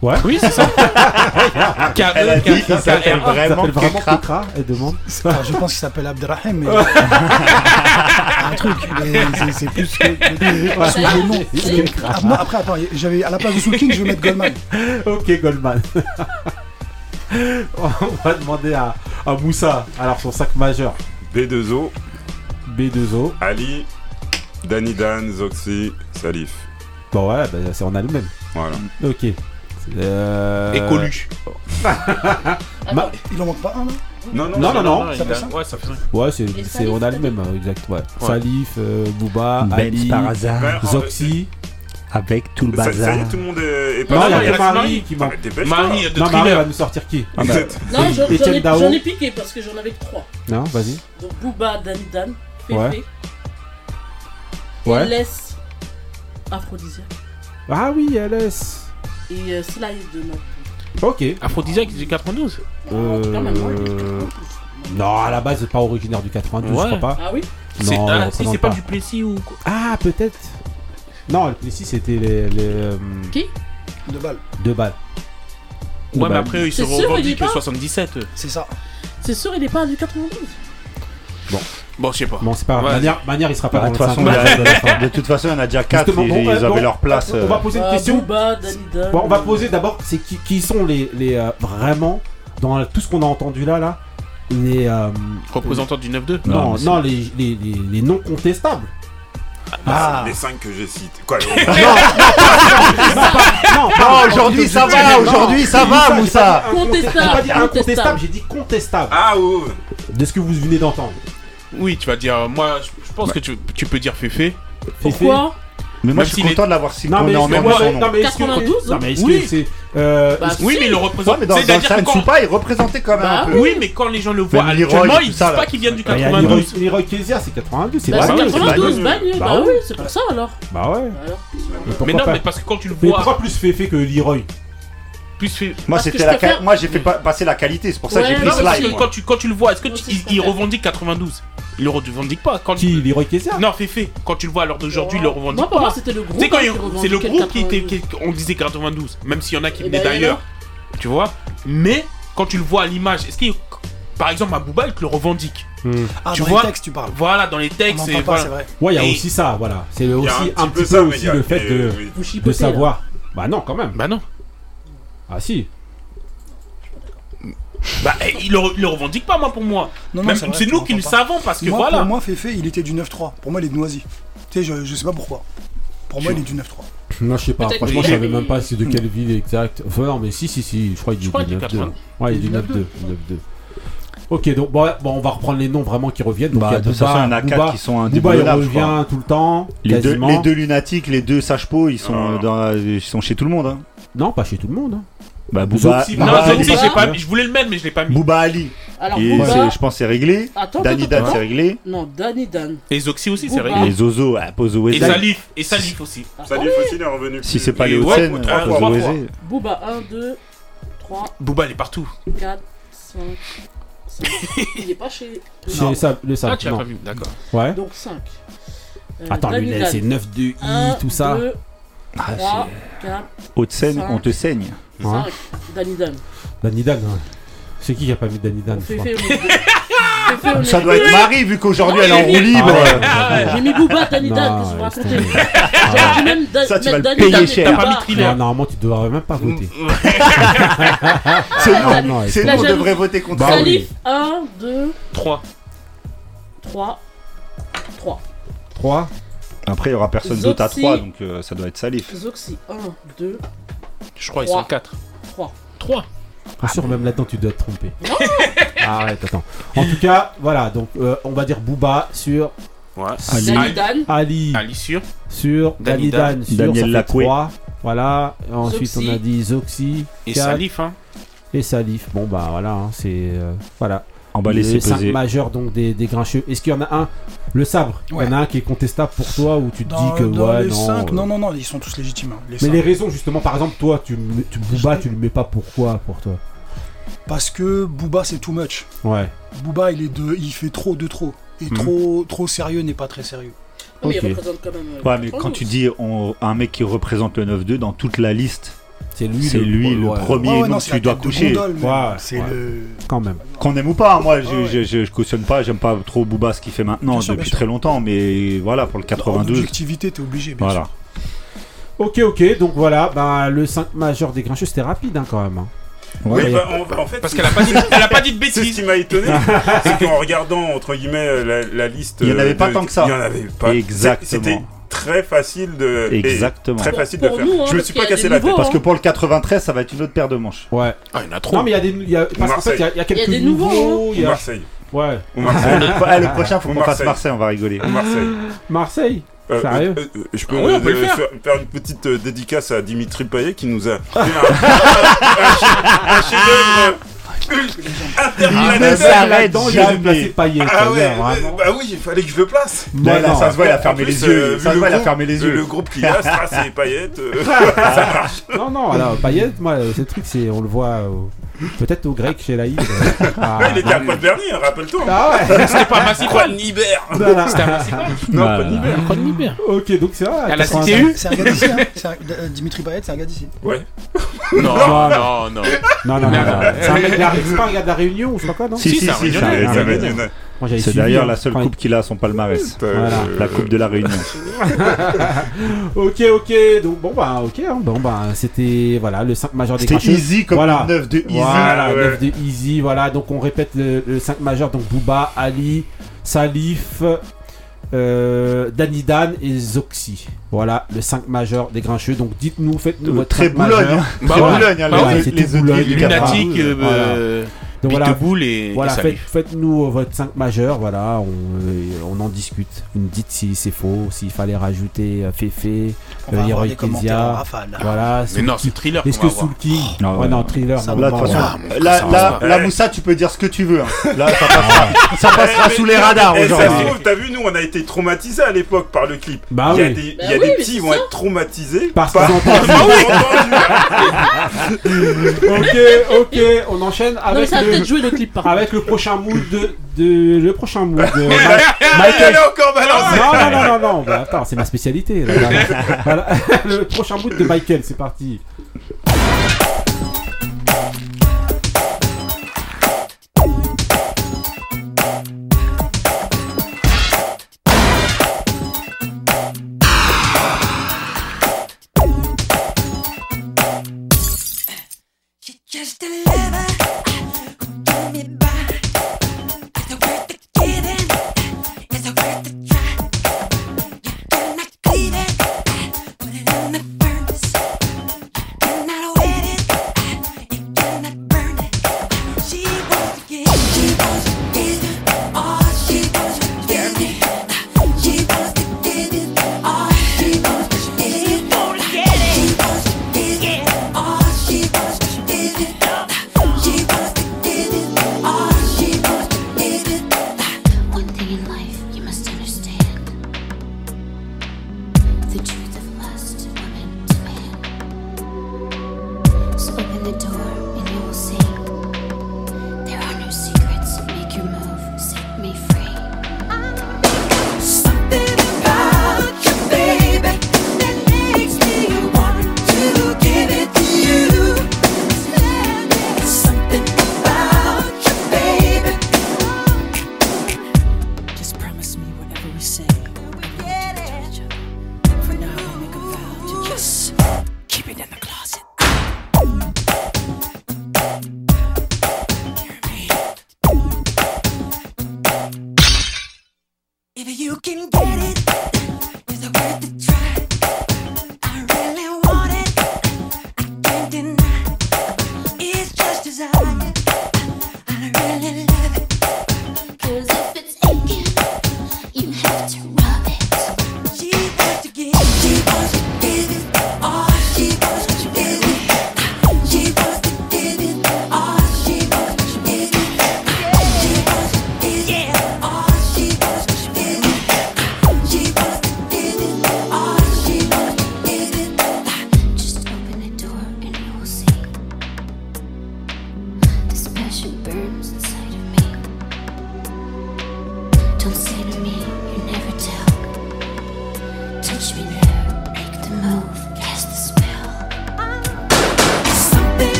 Ouais. Oui, c'est ça. K-E, Elle a dit qu'il s'appelle vraiment s'appelle vraiment Kekra. Kekra, elle demande. Enfin, je pense qu'il s'appelle Abderrahim, mais. un truc, mais c'est, plus que. Ouais. Sur le nom. Ah, moi, après, attends, j'avais à la place de Soul King, je vais mettre Goldman. Ok, Goldman. On va demander à, à Moussa, alors son sac majeur. B2O, B2O. Ali, Danny Dan, Zoxy, Salif. Bon, ouais, bah, c'est- on a le même. Voilà. Ok. Euh... Et Il en manque pas un, là Non, non, Non, non, non. il ça fait a- ça Ouais, ça fait ça. Ouais, c'est, on a le même, euh, exact. Ouais. Ouais. Salif, euh, Booba, Benz Ali, par hasard. Ben, en- Zoxy. Avec tout le Ça, ça bazar. y est, tout le monde est, est Non, il y non, a que Marie Marie. qui Ah, manque. mais dépêche-toi. Marie de Non, Marie thriller. va nous sortir qui? Ah bah, Non, j'en- ai, Dao. j'en ai piqué parce que j'en avais que trois. Non, vas-y. Donc Booba, Danny Dan, Fefe Ouais. Aphrodisiaque Ah oui, LS. Et euh, Sly de. Ok. Aphrodisiaque du 92. Euh, quand même, ouais, il est 92. Non, à la base, c'est pas originaire du 92, je Ouais. crois pas. Ah oui? C'est- Non, ah, si représente c'est pas du Plessis ou quoi? Ah, peut-être. Non, le Plessis, c'était les, les euh, Qui? De balles. deux balles. Deux Ouais, mais balles. après, eux, ils se C'est sûr, il est revendiquent pas 77. eux. C'est ça. C'est sûr, il est pas du 92 Bon, je sais pas. Bon, c'est pas grave. Manière, manière, il sera pas Bah, dans de le toute façon, 5 il y a- de toute façon, il y en a déjà 4, Justement, ils, bon, ils avaient leur place. On va euh. poser une Ah, question. Dan. Bon, on va poser d'abord, c'est qui, qui sont les, les euh, vraiment dans tout ce qu'on a entendu là, là, les euh, Représentant du 9-2. Non, non, non, les, les, les, les non contestables. Ah, les 5 que j'ai cités. Quoi Non, Non, aujourd'hui ça va, aujourd'hui ça va, Moussa. Contestable, J'ai pas dit incontestable, contestable. j'ai dit contestable. Ah, De ce que vous venez d'entendre. Oui, tu vas dire. Moi, je pense que tu, tu peux dire Féfé. Pourquoi Mais moi Même je suis s'il est- content de l'avoir si Non mais, ouais, son ouais, nom. non, mais est-ce que 92, non mais est-ce Oui. que c'est euh, Bah, Oui, Si. mais il le Ouais, représente. mais dans C'est-à-dire que quand- Soupa, il représentait quand même Bah un peu. Oui, mais quand les gens le voient Même Leroy actuellement, ils disent pas qu'ils viennent du bah, il y a Leroy, 92. Leroy Kezia, c'est 92, c'est Bah, pas c'est c'est 92, Bagneux. Bagneux, Bah bah oui. oui, c'est pour ça alors. Bah ouais. Mais non, pas mais parce que quand tu le Mais vois, pourquoi plus Féfé que Leroy plus fait. Moi c'était la moi j'ai fait pa- passer la qualité, c'est pour ça que Ouais, j'ai pris moi. quand tu, quand tu le vois, est-ce que Moi il, revendique 92 Il le revendique pas. Quand Qui Leroy Kezia Non, Féfé, quand tu le vois à l'heure d'aujourd'hui, il le revendique Moi, pour moi, pas. c'était le groupe. sais, quand il- c'est le groupe qui était. 92. qui- on disait 92, même s'il y en a qui venaient d'ailleurs. Tu vois? Mais quand tu le vois à l'image, est-ce qu'il. Par exemple, à Booba, il te le revendique? Hmm. Ah, Tu dans vois? les textes, tu parles. Voilà, dans les textes. et pas, voilà. c'est vrai. Ouais, il y a Et- aussi ça, voilà. C'est aussi un petit ça, peu mais aussi le fait de de savoir. Bah non, quand même. Bah non. Ah si. Bah, eh, il, le, il le revendique pas, moi, pour moi. Non, non, Même- c'est nous qui le savons parce que Moi, voilà. Pour moi, Féfé, il était du 9-3. Pour moi, il est de Noisy. Tu sais, je, je sais pas pourquoi. Pour moi, il est du 9-3. Moi je sais pas, franchement je savais même pas c'est de quelle ville exact. Enfin non mais si si si, je crois qu'il est du qu'il est 9-2. 80. Ouais, il est du 9-2. 9-2. Ok, donc bon, bon, on va reprendre les noms vraiment qui reviennent. Donc, il y Bah, a de toute façon, il y en a 4 qui sont Booba, il revient tout le temps, Les deux, quasiment. les deux lunatiques, les deux sages-pots, ils sont, Ah. euh, dans, ils sont chez tout le monde. Hein. Non, pas chez tout le monde. hein. Bah, Booba, Zoxy, Non, Booba, Booba, Zoxy, Ali, j'ai pas Ouais. mis. Je voulais le mettre, mais je l'ai pas mis. Booba Ali. Alors, Et Booba. c'est- je pense que c'est réglé. Attends, Danny attends, Dan, attends. c'est réglé. Non, Danny Dan. Et Zoxy aussi, c'est Booba. réglé. Les Zozo, ah, Pozo Et. Salif. Et Salif aussi. Salif aussi, il est revenu. Si c'est pas Et les ouais, Hauts-de-Seine, trois Pozo fois. Wesley. Booba 1, 2, 3, Booba, il est partout. 4, 5, 5. Il est pas chez. Chez Sab- le Ah, Sab, tu l'as non. pas vu, d'accord. Ouais. Donc 5. Attends, lui, c'est 9 de I, 1, tout ça. 2, Ah, 3, 4, Haute-Seine, on te saigne. Ouais. 5. Danny Dan. Danny Dan, ouais. C'est qui qui a pas mis Danny Dan fait Ça doit être Marie, vu qu'aujourd'hui elle est en roue libre. Ah ouais. Ah ouais. J'ai mis Booba, Danny Dan, qu'est-ce que vous racontez da- Ça, tu vas le payer cher. T'as pas mis Booba. Thriller. Non, normalement, tu devrais même pas voter. C'est Ah, nous, c'est nous, on devrait voter contre. Salif 1, 2, 3. 3, 3. 3. Après, il y aura personne d'autre à Zoxy. 3, donc euh, ça doit être Salif. Zoxy 1, 2, Je crois ils Trois. sont 4. 3. 3. Bien sûr, même là-dedans, tu dois te tromper. Arrête, attends. En tout cas, voilà, donc euh, on va dire Booba sur Ouais. Ali. Dan. Ali, Ali sûr. sur Danny Danny Dan, sur Daniel Lacoué. 3. Voilà, Et ensuite Zoxy. on a dit Zoxy Et. Salif, hein. et Salif. Bon, bah voilà, hein, c'est. euh, voilà. Emballer, le c'est 5 peser. majeur donc des, des grincheux. Est-ce qu'il y en a un Le sabre? Il y en a un qui est contestable pour toi ou tu te Dans, dis que dans ouais les non. 5, euh, non, non, non, ils sont tous légitimes. hein, les Mais cinq. les raisons justement, par exemple, toi, tu, mets- tu Booba, tu le mets pas pourquoi pour toi? Parce que Booba, c'est too much. Ouais. Booba, il, est de, il fait trop de trop. Et Mhm. trop, trop sérieux n'est pas très sérieux. Oui, Ok. il représente quand même. euh, Ouais, mais quand tu dis on- un mec qui représente le 9-2 dans toute la liste, C'est lui, c'est lui le ouais, premier Ouais, ouais, non, tu dois coucher. c'est ouais. le. Quand même. Qu'on aime ou pas, moi je, Ouais, ouais. je, je- je cautionne pas, j'aime pas trop Booba ce qu'il fait maintenant Bien depuis sûr. très longtemps, mais voilà, pour le En 92. objectivité, t'es obligé, bien Voilà. sûr. Ok, ok, donc voilà, bah, le 5 majeur des grincheux, c'était rapide hein, quand même. hein. Oui, bah, en, en fait, Parce qu'elle a pas dit, elle a pas dit de C'est ce bêtises. qui m'a étonné, c'est qu'en regardant entre guillemets la, la liste, Il y en avait euh, pas de- tant que ça. Il y en avait pas. Exactement. Très facile de. Exactement. Très Pour- facile de pour faire. nous, hein, je me suis pas cassé la tête. Parce que pour le 93, ça va être une autre paire de manches. Ouais. Ah, il y en a trop. Non, mais il y a des. il Y a, parce qu'en fait, il y a- il y, a quelques des nouveaux, nouveaux. il y Ou a- Marseille. Ouais. Ou Marseille. le, ah, le prochain, faut qu'on fasse Marseille. Marseille, on va rigoler. Ou Marseille. Marseille Euh, Sérieux euh, euh, Je peux, Ah ouais, peut euh, faire. faire une petite euh, dédicace à Dimitri Payet qui nous a fait un, un un interplanétaire. là-dedans, jamais. placé Payet. Ah ça ouais, bah oui, il fallait que je le place. Là, Non, là, non. ça se voit, il a fermé les yeux. euh, Ça se voit, le il a groupe- fermé les Le yeux. groupe qu'il y a, et Payet, euh, ça marche. Non, non, alors Payet, moi, euh, ce truc, c'est, on le voit peut-être au grec chez Laïd. Ah, il était à Paul Bernier, rappelle-toi. Ah ouais C'était pas Juan Nibert. C'était un Massy Non, pas Nibert. Quoi de Libère Ok, donc c'est vrai. À la 80. CTU C'est un gars d'ici, hein. C'est Dimitri Payet, c'est un gars d'ici. Ouais. Non, Non, non, non. Non, non, non, non. C'est un mec c'est pas un gars de la Réunion ou je sais pas quoi, non Si, Si, si, c'est un si, Réunionnais. c'est un Ah, Réunionnais. Moi, j'avais suivi, d'ailleurs hein, la seule quand il- coupe qu'il a à son palmarès. Voilà. Euh, La coupe de la Réunion. Ok, ok, donc bon bah ok, hein, bon bah c'était voilà le 5 majeur des C'était easy comme Voilà. le 9 de easy. Voilà, ouais. 9 de Easy, voilà, donc on répète le, le 5 majeur, donc Booba, Ali, Salif, euh, Danny Dan et Zoxy. Voilà, le 5 majeur des Grincheux, donc dites-nous, faites-nous Euh, votre Très 5 majeur. Boulogne. hein. Bah ouais. Boulogne, hein, Bah les- ouais, les du Cap-Vert. Lunatique, euh, Voilà. Euh, Donc voilà, Pitbull et, Voilà, et faites, Salif. faites-nous euh, votre 5 majeur, voilà, on, euh, on en discute. Vous nous dites si c'est faux, s'il fallait rajouter euh, Féfé, euh, Heroic en Kezia. Voilà, Mais non, c'est thriller Est-ce que. Soul King Ah Ouais, ouais. non, thriller, Ça non, Là, non, de toute non. façon, Ouais. là, Ça là, va. là. Moussa, tu peux dire ce que tu veux. hein. Là, ça passera, ça passera sous les radars eh, ça se aujourd'hui. trouve, t'as vu, nous, on a été traumatisés à l'époque par le clip. Bah il y a oui. des, Bah il y a oui, des petits qui vont être traumatisés Parce par qu'ils ont entendu. entendu. ok, ok, on enchaîne Non, avec peut-être joué le clip par avec le prochain mood de, de- le prochain mood de Ma- Elle Michael. est encore balancée. Non, non, non, non, non, bah, attends, c'est ma spécialité. là. Voilà. Voilà. Le prochain mood de Michael, c'est parti.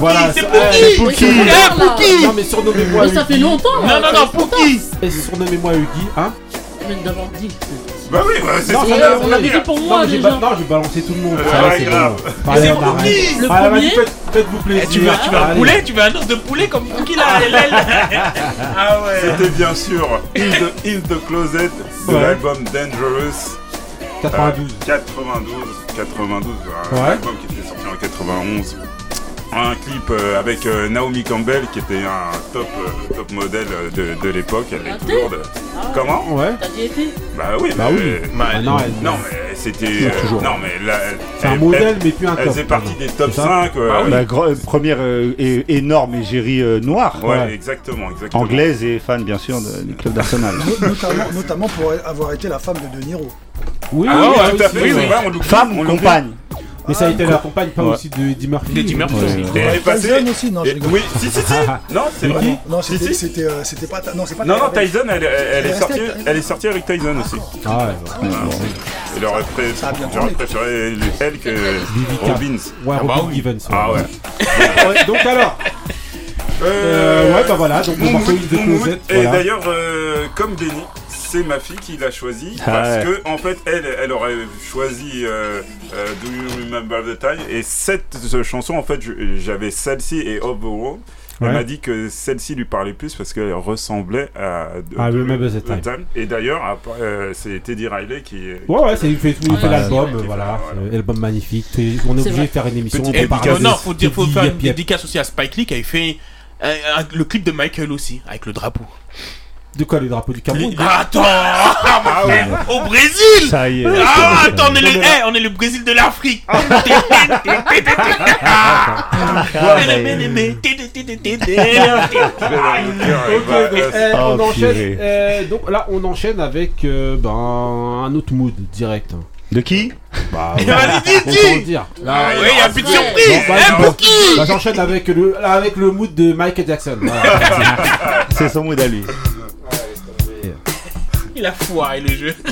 Voilà, c'est c'est- Pookie eh, c'est Pookie. Eh, Pookie Non mais surnommez-moi Mais ça fait Huggy. longtemps. Non, hein, non, ça non, Et surnommez-moi Huggy, hein Je viens d'avoir dit. Bah oui, bah, c'est Non, c'est- œuvre, on l'a dit pour Non, moi mais j'ai déjà. ba- non, j'ai balancé tout le monde. Va, ouais, c'est grave. bon. C'est arrête. Le Allez, vas-y, premier. faites- Faites-vous plaisir. Eh, tu veux, tu veux un Allez. poulet Tu veux un os de poulet comme Pookie là. Ah ouais C'était bien sûr In the, In the Closet de Ouais. l'album Dangerous. 92. Euh, 92. 92, un Ouais. album qui était sorti en 91. Un clip euh, avec euh, Naomi Campbell qui était un top, euh, top modèle de, de l'époque. Elle est Ah, toujours de... Comment Ouais. T'as dit été Bah oui, Bah oui. Ah non, elle- Non, mais c'était. Euh, toujours. non, mais là. elle- C'est un elle- modèle, elle- mais plus un Elle top. faisait partie des top C'est ça 5. euh, Ah oui. La gro- première euh, énorme égérie euh, noire. Ouais, exactement, exactement. Anglaise et fan bien sûr de- du club d'Arsenal. No- notamment, notamment pour avoir été la femme de De Niro. Oui, Ah oui, oui, oui, tout à oui, fait. oui. l'oublie, Femme compagne Mais ça a été la compagne pas aussi de Eddie Murphy. D'Eddie Murphy Ouais. aussi. Et elle est passée. Tyson aussi, non. Oui, si, si, si. Non, c'est vrai. qui Non, c'était euh, pas. Non, c'est pas. Non, non, Tyson, elle, est sortie, avec- elle est sortie avec Tyson aussi. Ah ouais, ouais. Il aurait pré- Ça a bien j'aurais préféré elle que. Robbins. Ouais, Ah bah Robin. Givens. Ah ouais. Donc alors, euh, ouais, bah voilà, donc mon mood. Closet. Et d'ailleurs, euh, comme Benny, c'est ma fille qui l'a choisi Ah parce ouais. que en fait, elle, elle aurait choisi euh, euh, Do You Remember the Time et cette chanson, en fait, j'avais celle-ci et Of the World. Elle m'a dit que celle-ci lui parlait plus parce qu'elle ressemblait à Ah, Do You Remember the Time. Et d'ailleurs, euh, c'est Teddy Riley qui. Ouais, ouais, c'est, il fait, il fait l'album, voilà, voilà. euh, album magnifique. On est obligé de faire une émission. Petit on peut dédicace. parler non, faut, dire, faut faire une dédicace aussi à Spike Lee qui avait fait euh, le clip de Michael aussi, avec le drapeau. De quoi, les drapeaux du Cameroun Ah, attends Ah ouais. Au Brésil Ça y est. Ah, attends, on est, le, eh, on est le Brésil de l'Afrique Ok, donc, on enchaîne. purée. donc là, on enchaîne avec euh, ben, un autre mood direct. De qui Bah, Vas-y, dis, dis. le dire. Ah, Là, Oui, y a plus de surprise bah, Eh, bah, bah, j'enchaîne avec le, avec le mood de Michael Jackson. Voilà. C'est son mood à lui. Il a foiré le jeu.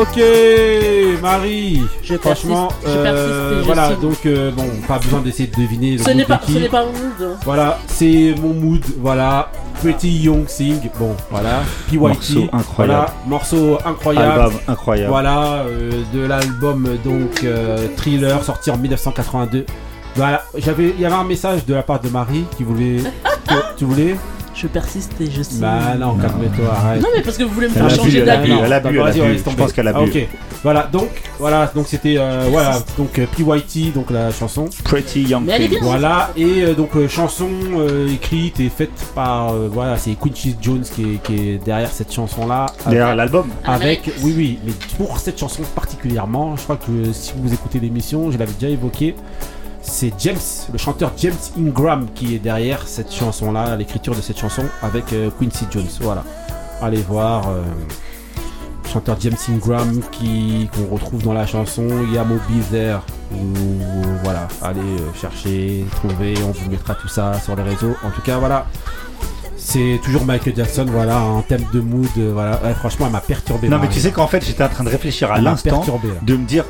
Ok, Marie. Je Franchement, persiste, euh, persiste et je voilà, signe. donc euh, bon, pas besoin d'essayer de deviner. le Ce n'est pas, ce n'est pas mon mood. hein. Voilà, c'est mon mood. Voilà, Pretty Young Sing. Bon, voilà. PYT. Morceau incroyable. Voilà, morceau incroyable. Album incroyable. Voilà, euh, de l'album donc euh, Thriller sorti en 1982. Voilà, j'avais, il y avait un message de la part de Marie qui voulait, que- tu voulais Je persiste et je signe. Bah non, calme-toi, arrête. Non, mais parce que vous voulez me Elle faire changer bu, elle a bu, d'avis. elle a Bah, bu, elle a vas-y, bu. laisse Je tomber. pense qu'elle a Ah, bu. ok, voilà, donc voilà, donc c'était euh, voilà, donc euh, PYT, donc la chanson. Pretty Young Mais elle est Thing. bien. Voilà, et euh, donc euh, chanson euh, écrite et faite par euh, voilà, c'est Quincy Jones qui est, qui est derrière cette chanson là. Derrière l'album. Avec, oui, oui, mais pour cette chanson particulièrement, je crois que si vous écoutez l'émission, je l'avais déjà évoqué, c'est James, le chanteur James Ingram qui est derrière cette chanson-là, l'écriture de cette chanson avec euh, Quincy Jones. Voilà. Allez voir. euh, chanteur James Ingram qui qu'on retrouve dans la chanson Yamo There voilà allez euh, chercher trouver on vous mettra tout ça sur les réseaux en tout cas voilà c'est toujours Michael Jackson voilà en thème de mood euh, voilà Ouais, franchement elle m'a perturbé Non, mais tu sais qu'en fait, j'étais en train de réfléchir à l'instant, de me dire,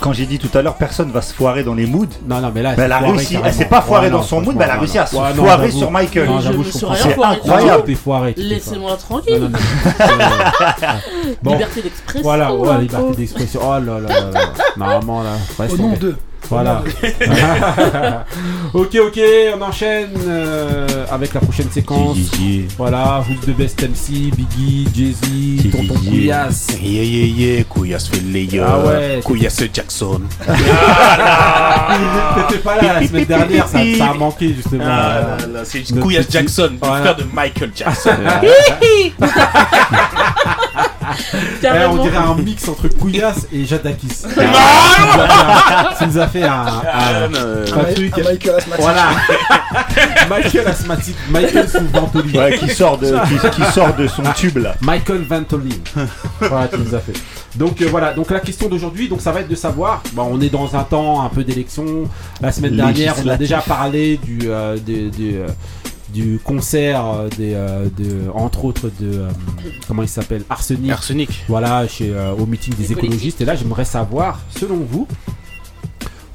quand j'ai dit tout à l'heure, personne va se foirer dans les moods. non non mais là Mais elle a réussi, elle s'est pas foirée dans son mood, mais elle a réussi à se foirer sur Michael. C'est incroyable. Laissez-moi tranquille. Liberté d'expression. voilà, hein, liberté oh. d'expression. Oh là là. Normalement là. Au nom tombé. Voilà. ok, ok, on enchaîne euh, avec la prochaine séquence. Voilà, Who's the Best MC, Biggie, Jay-Z, Tonton Couillasse. Yeah, yeah, yeah, Couillasse fait les Ah ouais. Couillasse Jackson. T'étais pas là la semaine dernière, ça, ça a manqué justement. Ah là là, c'est Couillasse petit- Jackson, le frère de Michael Jackson. Eh, on dirait un mix entre Couillasse et Jadakis. Ça nous a fait un, un- Ah, un truc. Michael Asthmatique. Voilà. Michael asthmatique. Michael sous Ventolin. Ouais, qui sort de, qui, qui sort de son tube là. Michael Ventolin. voilà, tu nous as fait. Donc euh, voilà, donc la question d'aujourd'hui, donc ça va être de savoir, bon, on est dans un temps un peu d'élection. La semaine dernière, on a déjà parlé du, euh, euh, du concert euh, des, euh, de, entre autres de, euh, comment il s'appelle, Arsenic. Arsenic. Voilà, chez, au meeting des Des écologistes. Et là, j'aimerais savoir, selon vous,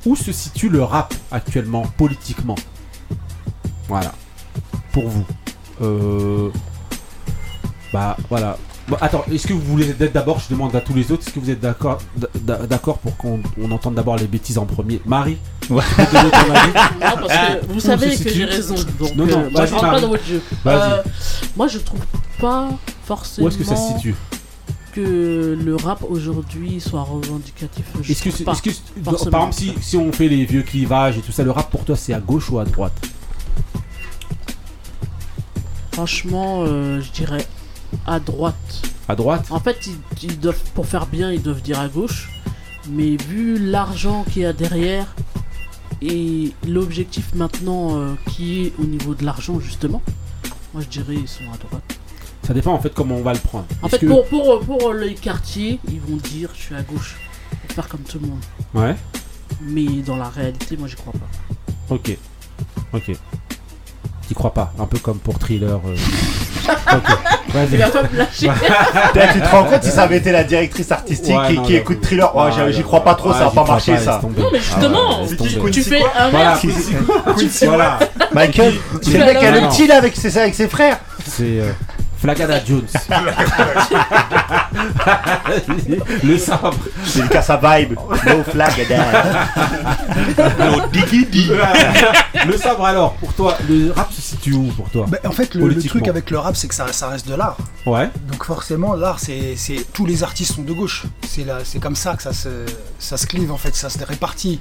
où se situe le rap actuellement, politiquement? Voilà. Pour vous. Euh... Bah, voilà. Bon, attends, est-ce que vous voulez être d'abord, je demande à tous les autres, est-ce que vous êtes d'accord pour qu'on on entende d'abord les bêtises en premier? Marie? Ouais. Non, parce que vous Où savez que j'ai raison. Donc, Non, non, euh, moi, vas-y, je rentre pas dans votre jeu. Euh, moi, je trouve pas forcément Où est-ce que ça se situe? que le rap aujourd'hui soit revendicatif. Est-ce que, que par exemple, si, si on fait les vieux clivages et tout ça, le rap pour toi c'est à gauche ou à droite? Franchement, euh, je dirais à droite. À droite? En fait, ils, ils doivent, pour faire bien, ils doivent dire à gauche. Mais vu l'argent qu'il y a derrière et l'objectif maintenant euh, qui est au niveau de l'argent, justement, moi je dirais ils sont à droite. Ça dépend en fait comment on va le prendre. En fait, que- pour, pour, pour les quartiers, ils vont dire je suis à gauche. Pour faire comme tout le monde. Ouais, Mais dans la réalité, moi j'y crois pas. ok. Ok. T'y crois pas Un peu comme pour thriller. euh. Vas-y. tu te rends compte si ça avait été la directrice artistique Ouais, qui, non, qui écoute thriller? Oh, Ouais, j'y- crois pas trop, Ouais, ça va pas marcher ça. Non, mais justement, Ah ouais, laisse tu, fais un Voilà. verre. Voilà, Michael, c'est fais le mec alors- à le petit là avec ses, avec ses frères. c'est euh, Flagada Jones. le sabre. C'est le cas sa vibe. No flag No diggy le sabre alors, pour toi, le rap pour toi Bah, en fait, le, truc avec le rap, c'est que ça, ça reste de l'art. Ouais. Donc forcément, l'art, c'est, c'est tous les artistes sont de gauche. C'est là, c'est comme ça que ça se, ça se clive en fait, ça se répartit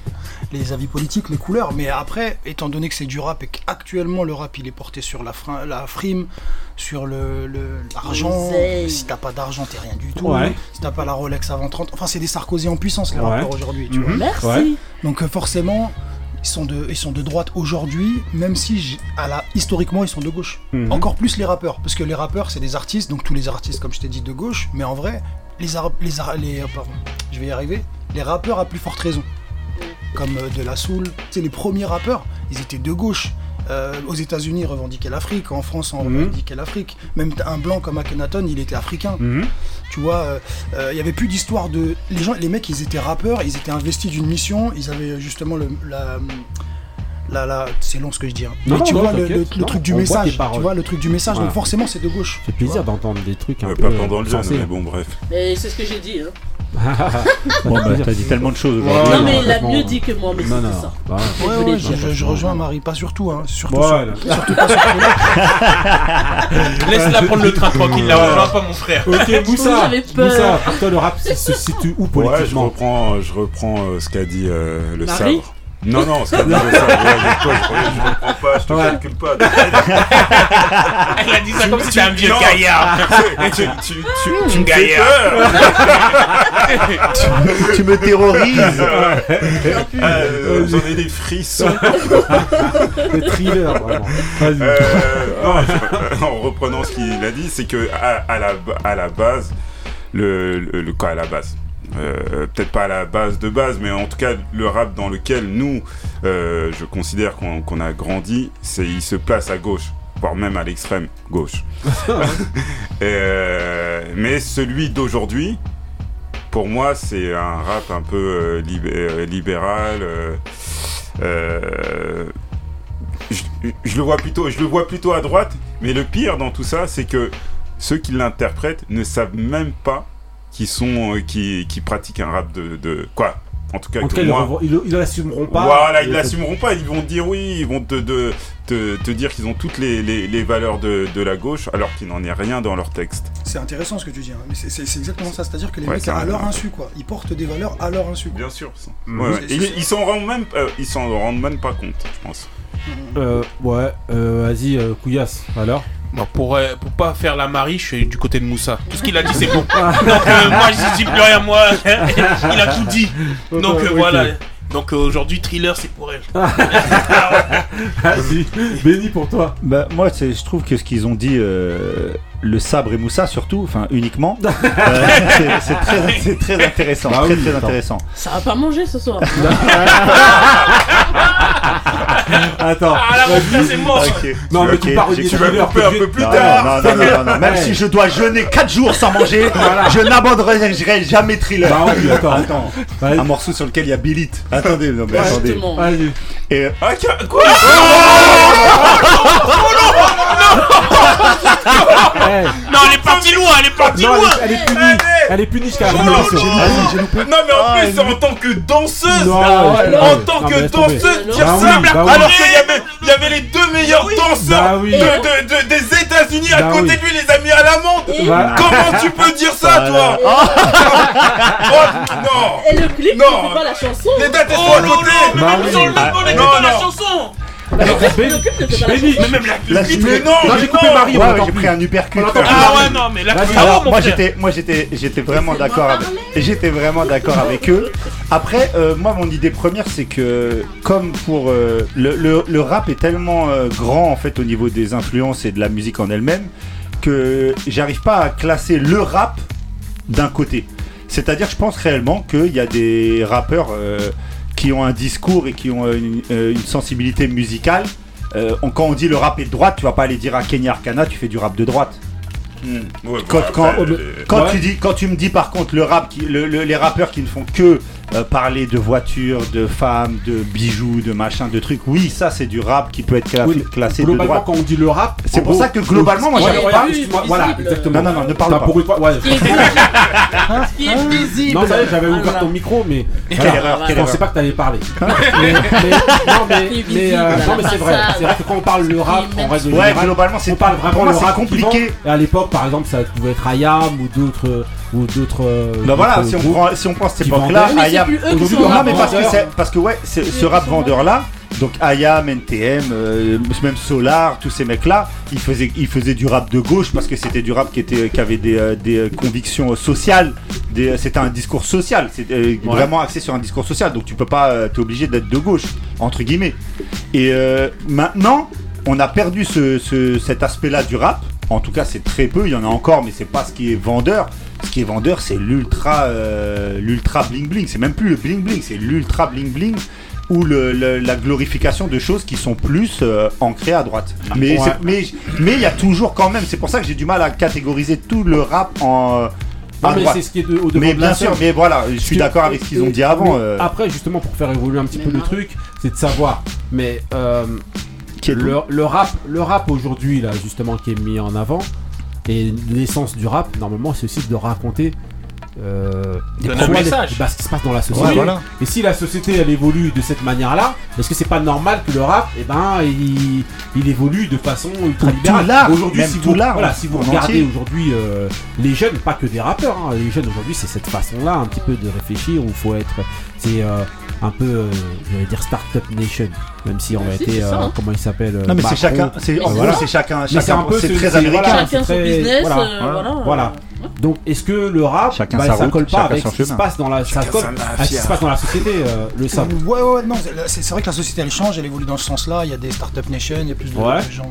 les avis politiques, les couleurs. Mais après, étant donné que c'est du rap et qu'actuellement le rap il est porté sur la, frin- la frime, sur le, le- l'argent. Si t'as pas d'argent, t'es rien du tout. Ouais. Si t'as pas la Rolex avant 30, enfin c'est des Sarkozy en puissance les Ouais. rappeurs aujourd'hui. Tu vois. Mhm. Merci. Ouais. Donc euh, forcément, ils sont de, ils sont de droite aujourd'hui, même si à la, historiquement ils sont de gauche. Mhm. Encore plus les rappeurs, parce que les rappeurs c'est des artistes, donc tous les artistes comme je t'ai dit de gauche, mais en vrai, les, les, les euh, pardon, je vais y arriver, les rappeurs à plus forte raison, comme euh, De La Soul, c'est les premiers rappeurs, ils étaient de gauche. Euh, aux États-Unis, ils revendiquaient l'Afrique. En France, on Mhm. revendiquait l'Afrique. Même un blanc comme Akhenaton, il était africain. Mhm. Tu vois, euh, euh, il y avait plus d'histoire de. Les gens, les mecs, ils étaient rappeurs, ils étaient investis d'une mission, ils avaient justement le, la. la, la- c'est long ce que je dis. hein. Non, Mais tu non, vois le, Non, truc du message. Tu vois le truc du message. Voilà. Donc forcément, c'est de gauche. C'est plaisir d'entendre des trucs un Ouais, peu. pas pendant le sensés. mais bon, bref. Mais c'est ce que j'ai dit. Hein. Bon, bah, t'as dit tellement de choses aujourd'hui. non, mais il a franchement, mieux dit que moi, mais Non, non. ça. Bah, Ouais, Je ouais, je, dit. je- je rejoins Marie, pas surtout, hein, surtout, Voilà. sur- surtout pas sur Laisse-la prendre le train tranquille, là, on va pas mon frère. Ok, Moussa. Moussa, pour toi le rap se situe où Ouais, je politiquement reprends, je reprends euh, ce qu'a dit euh, le Marie sabre. Non, non, ce qu'a dit le sabre. Ouais, je, toi, je, je reprends pas, je te Ouais. calcule pas. Elle a dit ça comme si c'était un vieux Non. gaillard. tu, tu, tu, tu, tu me peur. Tu me terrorises. Euh, J'en ai des frissons. Le thriller, vraiment. Vas-y. Euh, en reprenant ce qu'il a dit, c'est que à, à la, à la base, le, le, le- quoi à la base? Euh, Peut-être pas à la base de base, mais en tout cas, le rap dans lequel nous, euh, je considère qu'on a grandi, c'est il se place à gauche, voire même à l'extrême gauche. Euh, mais celui d'aujourd'hui, pour moi, c'est un rap un peu libé- libéral. je, je le vois plutôt, je le vois plutôt à droite. Mais le pire dans tout ça, c'est que ceux qui l'interprètent ne savent même pas qu'ils sont, euh, qui, qui pratiquent un rap de, de quoi. En tout cas, En tout que cas, ils moi. ils ils l'assumeront pas. Voilà, ils l'assumeront pas. Ils vont te dire oui, ils vont te, de- te, te dire qu'ils ont toutes les, les, les valeurs de, de la gauche, alors qu'il n'en est rien dans leur texte. C'est intéressant ce que tu dis, hein, mais c'est- c'est c'est exactement ça. C'est-à-dire que les Ouais, mecs, à leur insu, quoi. Ils portent des valeurs à leur insu. quoi. Bien sûr. ça. Ouais, ouais. C'est- Ils s'en rendent même, euh, ils s'en rendent même pas compte, je pense. Euh, ouais, euh, vas-y, euh, Couillasse, alors Bon, pour, euh, pour pas faire la Marie, je suis du côté de Moussa. Tout ce qu'il a dit, c'est bon. Donc, euh, moi, je dis plus rien, moi. Il a tout dit. Donc, euh, voilà. Donc, euh, aujourd'hui, thriller, c'est pour elle. Vas-y, béni pour toi. Bah, moi, je trouve que ce qu'ils ont dit, euh, le sabre et Moussa surtout, enfin uniquement, euh, c'est- très, intéressant. Bah très oui, très attends. intéressant. Ça va pas manger ce soir. Attends. Ah, mon frère, c'est mort. Ok. Non, mais tu parles Tu vas couper un peu plus Non, tard. non, non, non, non, non, Même Ouais. si je dois jeûner 4 jours sans manger, je n'abandonnerai jamais thriller. Bah oui, attends. Attends, Vas-y. un morceau sur lequel il y a Billit. Attendez, non, mais attendez. Vas-y. Et, Ah, quoi Eh, Non, elle est partie loin, elle est partie Non, loin. elle est, elle est punie. Elle est punie jusqu'à la fin de non, l'émission. non. Vas-y, j'ai loupé. Non, mais en Ah, plus, c'est en tant que danseuse. Non, en ouais. tant Non, que mais laisse tomber. danseuse, dire Bah ça, oui, bah oui. alors qu'il y avait, il y avait les deux meilleurs danseurs Bah oui. de, de- de- des États-Unis à Bah côté oui. de lui, les a mis à l'amende. Bah- Comment tu peux dire ça, toi Oh, Non Et le clip, Non. fais pas la chanson. Les dates, elles sont à non, côté non, Bah oui. Ah, non, non. chanson. Mais même la, Mais non, j'ai coupé. Marie, j'ai pris un uppercut. Ah ouais, non, mais la Alors, mon moi j'étais, moi j'étais, j'étais vraiment d'accord avec, j'étais vraiment d'accord avec eux. Après, euh, moi mon idée première c'est que comme pour euh, le, le- le rap est tellement euh, grand en fait au niveau des influences et de la musique en elle-même que j'arrive pas à classer le rap d'un côté. C'est-à-dire, je pense réellement qu'il y a des rappeurs euh, qui ont un discours et qui ont une, euh, une sensibilité musicale. Euh, quand on dit le rap est de droite, tu vas pas aller dire à Kenya Arcana, tu fais du rap de droite. Ouais, Quand, bah, quand, après, les- quand Ouais. tu dis, quand tu me dis par contre le rap, qui, le- le- les rappeurs qui ne font que euh, parler de voitures, de femmes, de bijoux, de machin, de trucs, oui, ça c'est du rap qui peut être cla- Oui, classé de Globalement, droite. quand on dit le rap, C'est pour gros, ça que globalement, moi, Ouais, j'arrive ouais, pas- Voilà, exactement. Non, non, non, ne parle pas. pour une fois- ouais. Ce qui est visible. Non, ça j'avais ouvert Voilà. ton micro, mais. Quelle erreur, Je pensais pas que t'allais parler. mais, mais- non, mais, euh, c'est vrai. C'est vrai que quand on parle le rap, en règle Ouais, générale, globalement, c'est on parle vraiment le rap compliqué. Et à l'époque, par exemple, ça pouvait être Ayam ou d'autres. Ou d'autres. Bah voilà, si on prend, si on prend cette époque-là, vendaient. Mais c'est Ayam. plus eux qui aujourd'hui, sont le Non rap mais parce que vendeur. c'est parce que ouais, c'est- ce rap vendeur là, donc Ayam, NTM, euh, même Solar, tous ces mecs là, ils faisaient ils faisaient du rap de gauche parce que c'était du rap qui était qui avait des, euh, des euh, convictions euh, sociales, des- c'était un discours social, c'est euh, vraiment axé sur un discours social, donc tu peux pas euh, t'es obligé d'être de gauche entre guillemets. Et euh, maintenant, on a perdu ce, ce- cet aspect-là du rap. En tout cas, c'est très peu. Il y en a encore, mais c'est pas ce qui est vendeur. Ce qui est vendeur, c'est l'ultra, euh, l'ultra bling bling. C'est même plus le bling bling, c'est l'ultra bling bling ou le- le- la glorification de choses qui sont plus euh, ancrées à droite. Mais ouais. c'est- mais mais il y a toujours quand même. C'est pour ça que j'ai du mal à catégoriser tout le rap en Non, à mais c'est ce qui est de, au devant Mais de la bien sûr, scène. mais voilà, je suis d'accord avec ce qu'ils ont dit avant. euh, Après, justement, pour faire évoluer un petit peu le truc, c'est de savoir. Mais euh, le, le rap, le rap aujourd'hui, là, justement, qui est mis en avant, et l'essence du rap, normalement, c'est aussi de raconter. Euh, des problèmes, message. bah, ce qui se passe dans la société. Ouais, voilà. Et si la société elle évolue de cette manière-là, est-ce que c'est pas normal que le rap, eh ben, il, il évolue de façon ultra libérale Aujourd'hui, si vous, voilà, si vous regardez aujourd'hui euh, les jeunes, pas que des rappeurs, hein, les jeunes aujourd'hui, c'est cette façon-là un petit peu de réfléchir où il faut être, c'est euh, un peu, euh, je vais dire Startup Nation, même si on a Si, été, c'est ça, euh, hein. comment il s'appelle euh, Non, mais c'est chacun. C'est en Mais gros, c'est chacun. Chacun un peu c'est ce- très c'est- américain. voilà. Chacun son très- business, voilà. euh, voilà. Voilà. Donc, est-ce que le rap, Chacun bah, ça route, colle pas avec ce qui se passe dans la, ça colle sa à ce qui mafia. se passe dans la société, euh, le sable. Ouais, ouais, non, c'est c'est vrai que la société elle change, elle évolue dans ce sens-là. Il y a des startup nation, il y a plus de, Ouais. de gens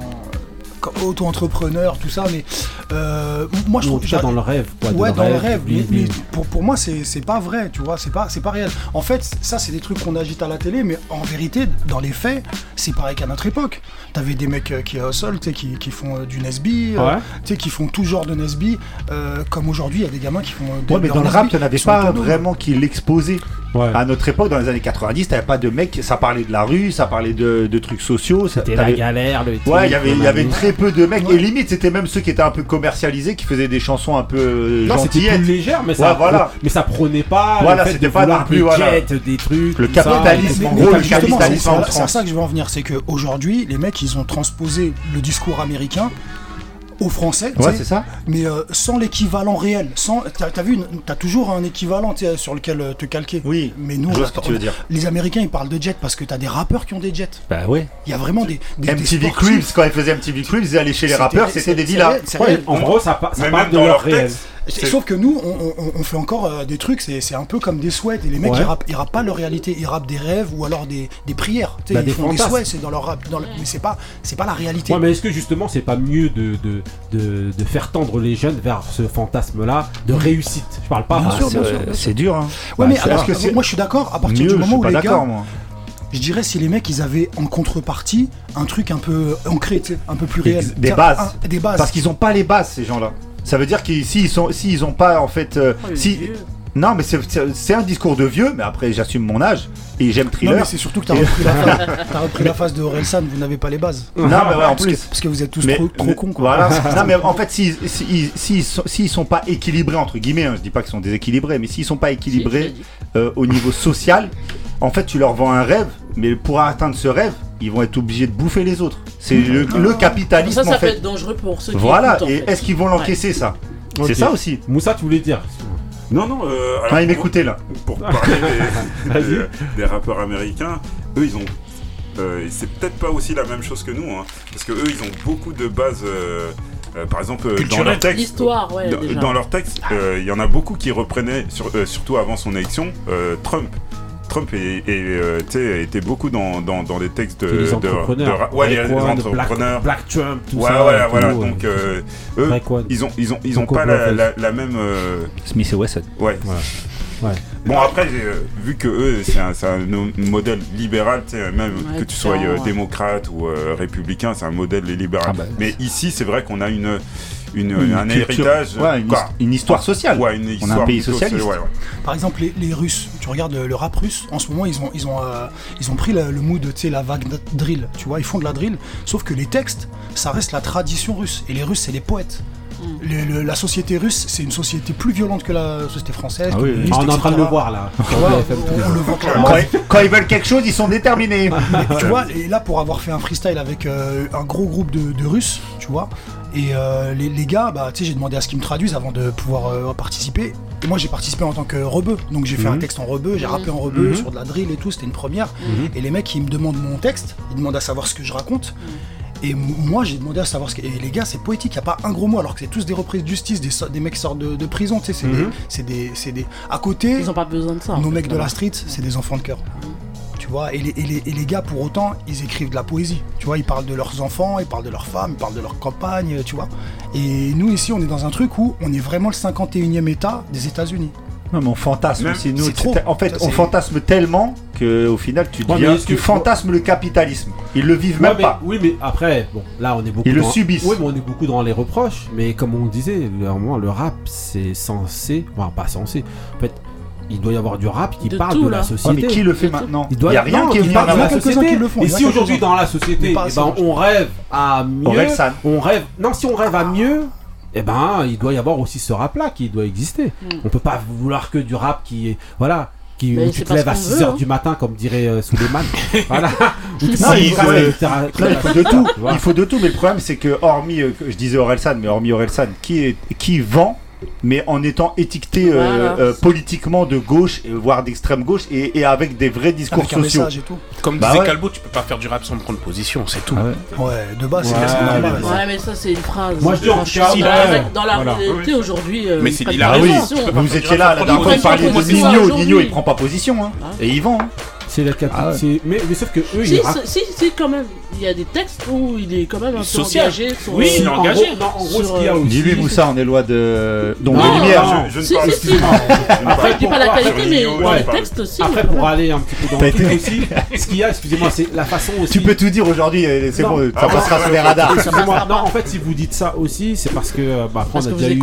euh, comme auto-entrepreneurs, tout ça. Mais euh, moi, je trouve cas dans le rêve, quoi. ouais, dans le rêve. Mais, pour, pour moi, c'est pas vrai, tu vois. C'est pas, c'est pas réel. En fait, ça, c'est des trucs qu'on agite à la télé, mais en vérité, dans les faits, c'est pareil qu'à notre époque. T'avais des mecs euh, qui hustle, tu sais, qui, qui font euh, du Nesby, euh, Ouais. tu sais, qui font tout genre de Nesby. euh, comme aujourd'hui, il y a des gamins qui font. euh, de Ouais, mais dans le rap, tu n'avais ils sont pas vraiment qui l'exposait. Ouais. À notre époque, dans les années 90, t'avais pas de mecs, ça parlait de la rue, ça parlait de, de trucs sociaux. ça- C'était la galère, le Ouais, il y avait, y très peu de mecs. Ouais. Et limite, c'était même ceux qui étaient un peu commercialisés, qui faisaient des chansons un peu euh, Non, c'était gentillettes. plus légère, mais ça, Ouais, voilà. mais ça prenait pas Voilà, c'était de pas non plus, des voilà. jets, des trucs, Le capitalisme, en gros, le capitalisme c'est- à ça que je veux en venir, c'est qu'aujourd'hui, les mecs, ils ont transposé le discours américain au français, tu Ouais, sais, c'est ça. mais euh, sans l'équivalent réel. Sans, t'as, vu, une- t'as toujours un équivalent sur lequel euh, te calquer. Oui. Mais nous, Je on vois a- ce que tu veux dire. les Américains, ils parlent de jets parce que t'as des rappeurs qui ont des jets. Bah ouais. Il y a vraiment des, des, MTV. Cribs, quand ils faisaient MTV Cribs, ils allaient chez les rappeurs, c'était des villas. en gros, ça, ça Mais parle même de dans leur réel. texte, Sauf que nous, on, on- on fait encore euh, des trucs, c'est, c'est un peu comme des souhaits. Et les mecs, Ouais. ils, rappent, ils rappent pas leur réalité, ils rappent des rêves ou alors des, des prières. Tu sais, Bah, ils des font des souhaits, c'est dans leur rap. dans le- mais c'est pas, c'est pas la réalité. Ouais, mais est-ce que justement, c'est pas mieux de, de, de, de faire tendre les jeunes vers ce fantasme-là de réussite? Je parle pas. Bien bah, sûr, c'est- bien sûr, bien C'est dur, hein. Ouais, Bah, mais c'est alors, parce que moi je suis d'accord à partir Mieux, du je moment où les d'accord, gars, moi. je dirais si les mecs ils avaient en contrepartie un truc un peu ancré, un peu plus réel. Des bases. un- des bases. Parce qu'ils ont pas les bases, ces gens-là. Ça veut dire qu'ils s'ils sont, s'ils ont pas en fait, euh, Oh, si, vieux. non mais c'est- un discours de vieux, mais après j'assume mon âge et j'aime non thriller. mais c'est surtout que t'as repris, la phase, t'as repris la phase de Orelsan, vous n'avez pas les bases. non mais ouais, en Parce que, plus. parce que vous êtes tous Mais- trop, trop mais- cons quoi. Voilà. non mais en fait s'ils s'ils- s'ils sont, pas équilibrés entre guillemets, hein, je dis pas qu'ils sont déséquilibrés, mais s'ils sont pas Si, équilibrés euh, au niveau social, en fait tu leur vends un rêve, mais pour atteindre ce rêve, ils vont être obligés de bouffer les autres. C'est le, le capitalisme Ça, ça en peut fait. être dangereux pour ceux qui Voilà. écoutent, en Et fait. est-ce qu'ils vont l'encaisser ça. C'est ça aussi. Moussa, tu voulais dire Non, non. Euh, alors, Ah, il m'écoutait là. Pour parler des, Vas-y. des- des rappeurs américains, eux, ils ont. euh, c'est peut-être pas aussi la même chose que nous, hein, parce que eux, ils ont beaucoup de bases. euh, euh, par exemple, euh, dans leur texte, ouais, dans, déjà. dans leur texte, euh, il y en a beaucoup qui reprenaient, sur- euh, surtout avant son élection, euh, Trump. Trump est, est, euh, était beaucoup dans, dans, dans les textes de, les entrepreneurs. de ouais, les, entrepreneurs. Black, Black Trump, tout ouais, ça. voilà, et voilà. tout, Donc, euh, eux, ils ont, ils ont, ils ont pas la, Bluffers. la, la même. euh, Smith et Wesson. ouais. Voilà. Ouais. Bon après euh, vu que eux c'est un, modèle libéral, même Ouais, que tu sois euh, ouais. démocrate ou euh, républicain, c'est un modèle libéral. Ah bah, Mais ici c'est vrai qu'on a une, une, Une un culture- héritage, ouais, une, quoi. his- une histoire sociale. Ouais, une On a un pays socialiste. ouais, ouais. Par exemple, les, les Russes, tu regardes le, rap russe, en ce moment, ils ont, ils ont, euh, ils ont pris le, le mood, tu sais, la vague drill, tu vois, ils font de la drill, sauf que les textes, ça reste la tradition russe, et les Russes, c'est les poètes. Le- la société russe, c'est une société plus violente que la société française. Ah oui, oui. communiste, Ah, on est en train de le voir là. On, on le voit clairement. Quand, ils, quand ils veulent quelque chose, ils sont déterminés. Mais tu vois, et là pour avoir fait un freestyle avec euh, un gros groupe de, de Russes, tu vois, et euh, les, les gars, bah tu sais, j'ai demandé à ce qu'ils me traduisent avant de pouvoir euh, participer. Et moi j'ai participé en tant que rebeu, donc j'ai fait un Mhm. texte en rebeu, j'ai rappé en rebeu Mhm. sur de la drill et tout, c'était une première. Mhm. Et les mecs ils me demandent mon texte, ils demandent à savoir ce que je raconte. Et moi j'ai demandé à savoir ce que. Et les gars, c'est poétique, y a pas un gros mot, alors que c'est tous des reprises de justice, des, so- des mecs qui sortent de, de prison, tu sais, c'est des, c'est des, c'est des. À côté, Ils ont pas besoin de ça. en nos fait, mecs de la street, c'est des enfants de cœur. Tu vois, et les, et, les, et les gars, pour autant, ils écrivent de la poésie. Tu vois, ils parlent de leurs enfants, ils parlent de leurs femmes, ils parlent de leurs campagnes, tu vois. Et nous, ici, on est dans un truc où on est vraiment le 51e État des États-Unis. Non, mais on fantasme Même- aussi. Nous, trop. en fait, Ça, on fantasme tellement que au final, tu, Ouais, deviens- tu que- fantasmes le capitalisme. Ils le vivent Ouais, même mais- pas. Oui, mais après, bon, là, on est beaucoup. Ils le dans- subissent. Oui, mais on est beaucoup dans les reproches. Mais comme on disait, le, le rap, c'est censé. Enfin, pas censé. En fait, il doit y avoir du rap qui De parle tout, de la Ouais, société. mais qui le fait maintenant Il doit n'y a rien non, qui est il venu parle de la société. qui le font, Et y si aujourd'hui dans la société, eh ben, on rêve à mieux, on rêve. Non, si on rêve à mieux, eh ben, il doit y avoir aussi ce rap-là qui doit exister. Mm. On peut pas vouloir que du rap qui est, voilà. Qui, Mais où tu te lèves à qu'on 6h veut, hein. du matin, comme dirait euh, Suleiman. voilà. Où tu Non, il lèves, faut- euh, Non, il faut de tout. Il faut de tout, mais le problème c'est que hormis, euh, je disais Orelsan, mais hormis Orelsan, qui est qui vend, mais en étant étiqueté euh, Voilà. euh, politiquement de gauche, euh, voire d'extrême gauche, et, et avec des vrais discours Avec un sociaux. message et tout. Comme Bah disait ouais. Calbo, tu peux pas faire du rap sans prendre position, c'est tout. Ah ouais. Ouais, de base, c'est Ouais, normal. mais- Ouais, mais ça, c'est une phrase. Moi, je dis en dans, la, Voilà. réalité aujourd'hui. euh, Mais c'est- Ah oui, vous étiez là la dernière fois, vous parliez de Nino. Nino il prend pas position, hein. Hein et il vend. C'est la capi- Ah ouais. mais, mais sauf que eux, Si, ils si, si, quand même. Il y a des textes où il est quand même un peu Social. engagé. Sur, Oui, il est euh, en engagé. gros, non, en gros, Sur, ce qu'il y a euh, aussi. Dis-lui Moussa, on est loin de. Donc Non, de lumière. non, Je, je ne Si, parle si, si. excuse-moi. Je ne Après, Je dis pas la qualité, mais Ouais, dans les textes aussi. Après, pour aller un petit peu dans le truc aussi, ce qu'il y a, excusez-moi, c'est la façon aussi. Tu peux tout dire aujourd'hui, c'est bon, ça Ah, passera sur les radars. Excusez-moi, non, en fait, si vous dites ça aussi, c'est parce que, euh, bah, on a déjà eu,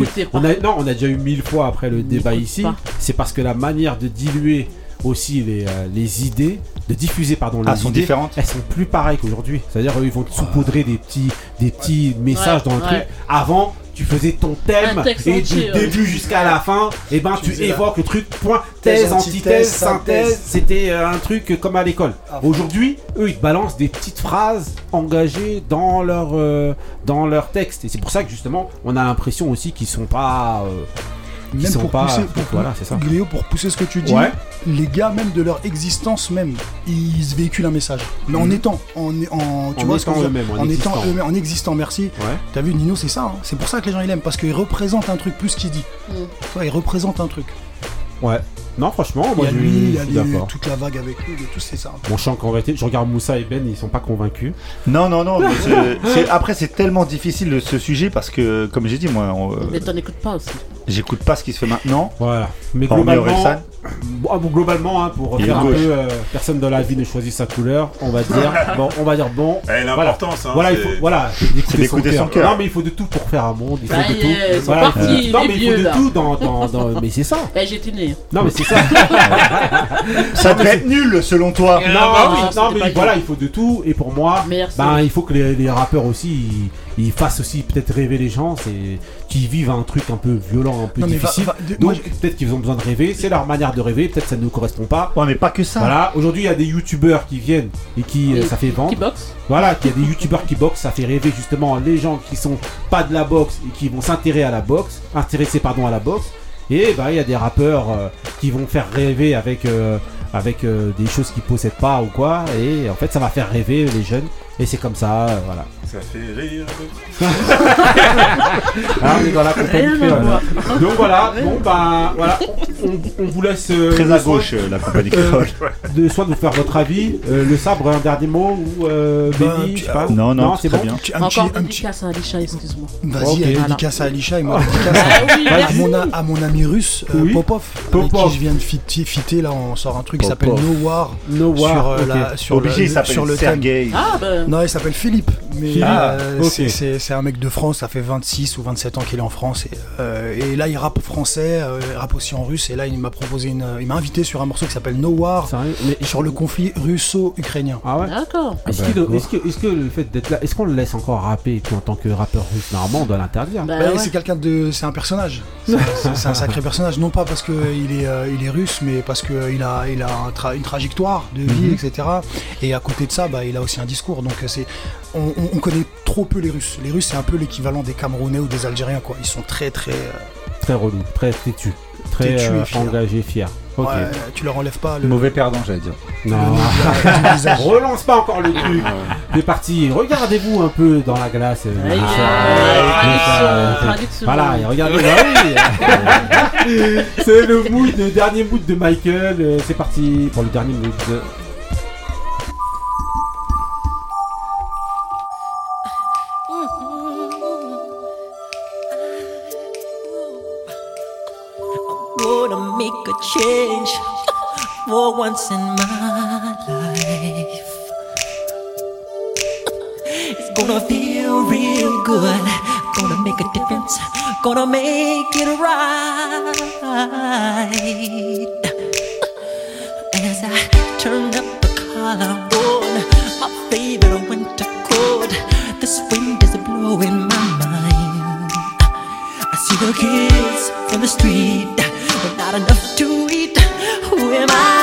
non, on a déjà eu mille fois après le débat ici. C'est parce que la manière de diluer aussi les, euh, les idées, de diffuser, pardon, les Ah, sont idées, différentes. elles sont plus pareilles qu'aujourd'hui. C'est-à-dire, eux, ils vont te saupoudrer des petits, des petits messages Ouais, dans le ouais. truc. Avant, tu faisais ton thème et entier, du ouais. début jusqu'à la fin, et ben tu, évoques le truc, point, Thèse, thèse, antithèse, synthèse. C'était euh, un truc comme à l'école. Ah. Aujourd'hui, eux, ils te balancent des petites phrases engagées dans leur, euh, dans leur texte. Et c'est pour ça que justement, on a l'impression aussi qu'ils sont pas. euh, Même sont pour pas. pousser, pour, voilà, c'est ça. Gréo, pour pousser ce que tu dis, Ouais. les gars, même de leur existence même, ils se véhiculent un message. Mais en étant, en, en- tu En vois étant eux-mêmes, en en étant eux-mêmes, en existant, merci. Ouais. T'as vu, Nino, c'est ça. hein. C'est pour ça que les gens ils l'aiment parce qu'il représente un truc plus qu'il dit. Mm. Il représente un truc. Ouais. Non, franchement, Il y moi a je lui, il y a les- toute la vague avec lui, et tout, c'est ça. Bon, je sens qu'en vérité, je regarde Moussa et Ben, ils sont pas convaincus. Non, non, non. mais après, c'est tellement difficile ce sujet parce que, comme j'ai dit, moi, on, euh, Mais t'en écoutes pas aussi. J'écoute pas ce qui se fait maintenant. Voilà. Mais Hormis globalement, ah, bon, globalement, hein, pour faire un gauche. peu euh, personne dans la vie ne choisit sa couleur, on va dire bon, on va dire bon. Eh, L'importance, hein, Voilà, il c'est- faut voilà, d'écouter son cœur. Non, mais il faut de tout pour faire un monde. Il faut Ça de tout. sont Voilà, partis, non, mais il faut de là. tout dans, dans, dans- mais c'est ça. Eh, j'étais né. Non, mais c'est ça. Ça devait être nul selon toi. non, bah oui, non, c'était mais voilà, il faut de tout. Et pour moi, ben, il faut que les, les rappeurs aussi, ils, ils fassent aussi peut-être rêver les gens, c'est qu'ils vivent un truc un peu violent, un peu Non, mais va- difficile. va- de- Donc peut-être qu'ils ont besoin de rêver, c'est leur manière de rêver, peut-être ça ne nous correspond pas. Ouais, mais pas que ça. Voilà, aujourd'hui il y a des youtubeurs qui viennent et qui euh, ça fait vendre. Qui boxe Voilà, qu'il y a des youtubeurs qui boxent, ça fait rêver justement les gens qui sont pas de la boxe et qui vont s'intéresser à la boxe, intéresser pardon à la boxe. Et bah il y a des rappeurs euh, qui vont faire rêver avec euh, avec euh, des choses qu'ils possèdent pas ou quoi. Et en fait ça va faire rêver les jeunes. Et c'est comme ça, euh, voilà. Ça fait rire. Ah, on est dans la compagnie créole. voir. Donc voilà, bon bah voilà, on, on vous laisse euh, Très à soin gauche, euh, la compagnie Euh, créole. de soit de vous faire votre avis. Euh, le sabre, un dernier mot ou euh, Ben, Benny, tu- je sais pas. Non, non, c'est très bon. bien. Un petit- un petit- Encore un petit- dédicace à Alisha, excuse-moi. Vas-y, Ok. elle dédicace à Alisha et moi dédicace à, Ah oui, à merci. mon, a- à mon ami russe, euh, Oui. Popov, avec Popov. qui je viens de fitter, fitter, là on sort un truc qui s'appelle Popov. No War No sur, War, euh, ok. la, sur Obligé, le, il s'appelle sur le thème. Sergei. Ah ben. Non, il s'appelle Philippe, mais Philippe. Euh, Ah, c'est- ok. c'est un mec de France, ça fait 26 ou 27 ans qu'il est en France, et, euh, et là il rappe français, euh, il rappe aussi en russe, et là il m'a proposé une, il m'a invité sur un morceau qui s'appelle No War Mais sur le conflit russo-ukrainien. Ah ouais D'accord. Est-ce bah, qu'il- est-ce que, le fait d'être là, est-ce qu'on le laisse encore rapper et puis en tant que rappeur russe? Normalement, on doit l'interdire. Bah Bah, ouais. C'est quelqu'un de, c'est un personnage. C'est un sacré personnage, non pas parce que il est, euh, il est russe, mais parce que il a, il a un tra- une trajectoire de vie, Mhm. etc. Et à côté de ça, bah, il a aussi un discours. Donc euh, c'est, on, on- on connaît trop peu les Russes. Les Russes, c'est un peu l'équivalent des Camerounais ou des Algériens, quoi. Ils sont très, très. euh, Très relou, très têtu, très Têtu et euh, fier. engagé, fier. Ok. ouais, tu leur enlèves pas le. Mauvais perdant, j'allais dire. Non. Relance pas encore le truc. C'est parti. Regardez-vous un peu dans la glace. euh. Voilà, regardez. bah oui. C'est le mood, le dernier mood de Michael. C'est parti pour le dernier mood. Change for once in my life. It's gonna feel real good. Gonna make a difference. Gonna make it right. As I turn up the collar on my favorite winter coat, this wind is blowing my mind. I see the kids in the street with not enough to him. I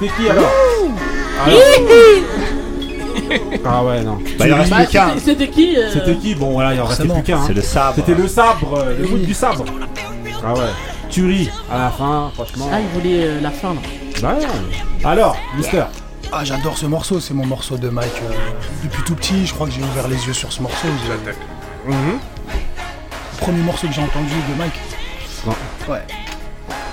C'était qui alors Alors- Ah ouais, non. Bah, il en reste Bah, plus qu'un. c'était- qui euh, C'était qui Bon, voilà, il en restait plus qu'un. hein. C'est le sabre. C'était le sabre, euh, le mood du sabre. Ah ouais. Tuerie à la fin, franchement. Ah, il voulait euh, la fin là. Bah ouais. Alors, Mister. Ah, j'adore ce morceau, c'est mon morceau de Mike. euh, depuis tout petit, je crois que j'ai ouvert les yeux sur ce morceau. J'attaque. Premier morceau que j'ai entendu de Mike. Non. Ouais.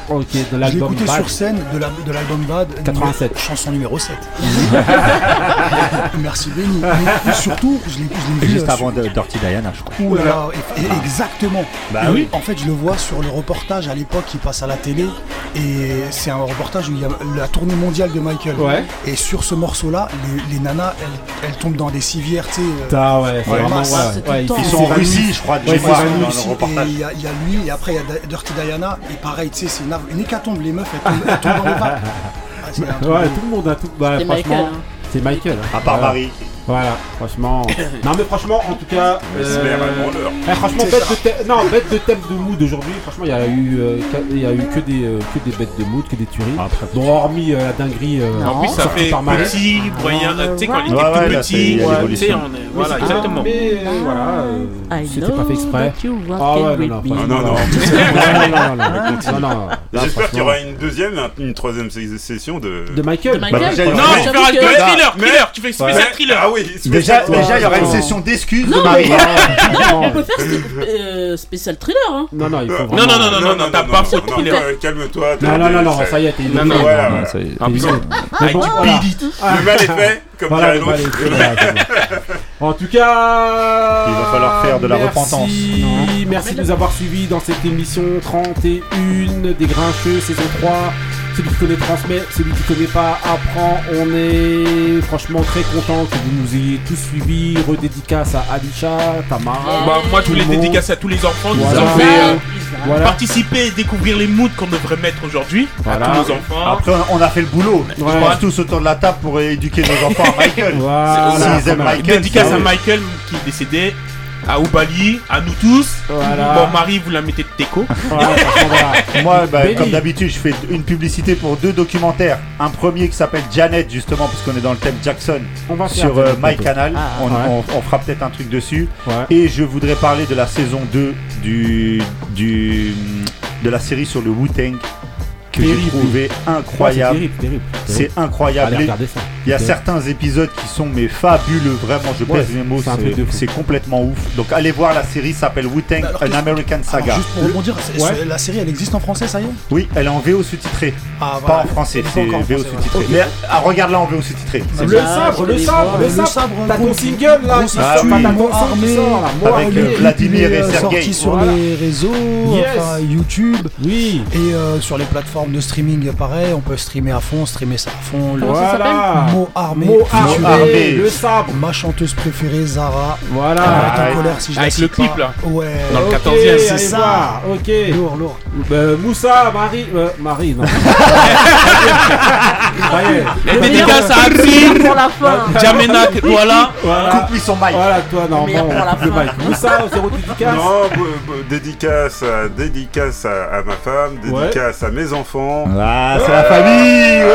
Ok, de l'album écouté Bad. sur scène de la- de l'album Bad. 87. numéro- chanson numéro 7. Merci Benny. Mais surtout, je l'ai je l'ai vu. Juste euh, avant de- Dirty Diana, je crois. sur- Ouh là là, et- et- exactement. Bah Et oui. En fait, je le vois sur le reportage à l'époque qui passe à la télé. Et c'est un reportage où il y a la tournée mondiale de Michael. Ouais. Et sur ce morceau-là, les, les nanas, elles, elles tombent dans des civières, tu sais. euh, ouais, Ils sont en. Russie, je crois, de Ouais, il y, a- il y a lui, et après il y a Dirty Diana, et pareil, tu sais, c'est une, une hécatombe, les meufs, elles tombent, elles tombent dans. Ah, Ouais, tout le monde a tout. Bah, franchement, Michael. hein. c'est Michael. hein. À part Voilà. Marie. Voilà, franchement. non, mais franchement, en tout cas. Euh. Eh, franchement, bête de, thème- non, bête de thème de mood aujourd'hui. Franchement, il y a eu, euh, que- il y a eu que des, euh, que des bêtes de mood, que des tueries. Donc, hormis euh, la dinguerie. euh, En plus, ça fait petit, moyen. Tu sais, quand il était Ouais, ouais, tout petit, tu sais, on est. Voilà, exactement. Mais euh, voilà, euh, c'était pas fait exprès. Ah ouais, non, non, Non, non, non. non, J'espère qu'il y aura une deuxième, un- une troisième session de. De Michael. De Michael. Bah, déjà, il y Non, tu feras thriller, Mais- thriller, tu fais spécial Mais- thriller. Ah oui, Déjà, spécial- déjà, il y aura une non. session d'excuses de Non, Marie. Non, On peut faire euh, spécial thriller, hein. non, non, il faut Non, vraiment. non, non, non, non, non, t'as pas faute non, thriller. Calme-toi. Non, non, non, non, ça y est, t'es Non, non, Non, voilà. ça y est. Ah, du voilà. Le mal est fait, comme dirait l'autre. En tout cas, Il va falloir faire de la merci, repentance. Merci de nous avoir suivis dans cette émission 31 des Grincheux, saison 3. Celui qui connaît transmet, celui qui connaît pas apprend. On est franchement très content que vous nous ayez tous suivis. Redédicace à Alisha, Tamara. Bah, moi, je voulais dédicacer à tous les enfants ont fait euh, Voilà. participer et découvrir les moods qu'on devrait mettre aujourd'hui Voilà. à tous nos enfants. Après, on a fait le boulot. Ouais. On passe tous autour de la table pour éduquer nos enfants à Michael. Voilà. S'ils aiment. Michael, Dédicace à. Michael qui est décédé, à Oubali, à nous tous. Voilà. Bon, Marie, vous la mettez de teco. Voilà, franchement, voilà. Moi, bah, comme d'habitude, je fais une publicité pour deux documentaires. Un premier qui s'appelle Janet, justement, parce qu'on est dans le thème Jackson, On va sur euh, My Canal. Ah. on, Ouais. on- on fera peut-être un truc dessus. Ouais. Et je voudrais parler de la saison 2 du, du, de la série sur le Wu-Tang que j'ai trouvé c'est incroyable. C'est incroyable. Allez regarder ça. Il y a certains épisodes qui sont mais fabuleux, vraiment, je pèse mes mots, c'est complètement ouf. Donc allez voir la série, s'appelle Wu-Tang, Bah, An American Alors, Saga. juste pour rebondir, la série elle existe en français, ça y est? Oui, elle est en VO sous-titré, Ah, pas en français, c'est encore en VO sous-titré. ouais. Mais ah, regarde-la en VO sous-titré. C'est Le bien. sabre, le sabre, le Le sabre. T'as ton single là, Ah avec, Vladimir et euh, Sergueï. sorti sur les réseaux, YouTube Oui, et euh, sur les plateformes de streaming pareil, on peut streamer à fond, streamer ça à fond. Voilà. Mot armé, Mot featuring armé, armé. le sabre. ma chanteuse préférée Zara. Voilà. Ah, en colère si je avec le clip, pas. là. Ouais. Dans le Ok, 14e, allez c'est ça. voir, Ok. Lourd, lourd. Euh, Moussa, Marie, euh, Marie, non. Ça y est. Et dédicace à Absi, Pour la fin. Jamena, voilà. Voilà. Coupe-lui son mic. Voilà, toi, non, meilleur bon, pour la le fin. mic. Moussa, zéro dédicace. Non, b- b- dédicace, à, dédicace à, à ma femme, dédicace à mes enfants. Ah, c'est la famille. Ouais.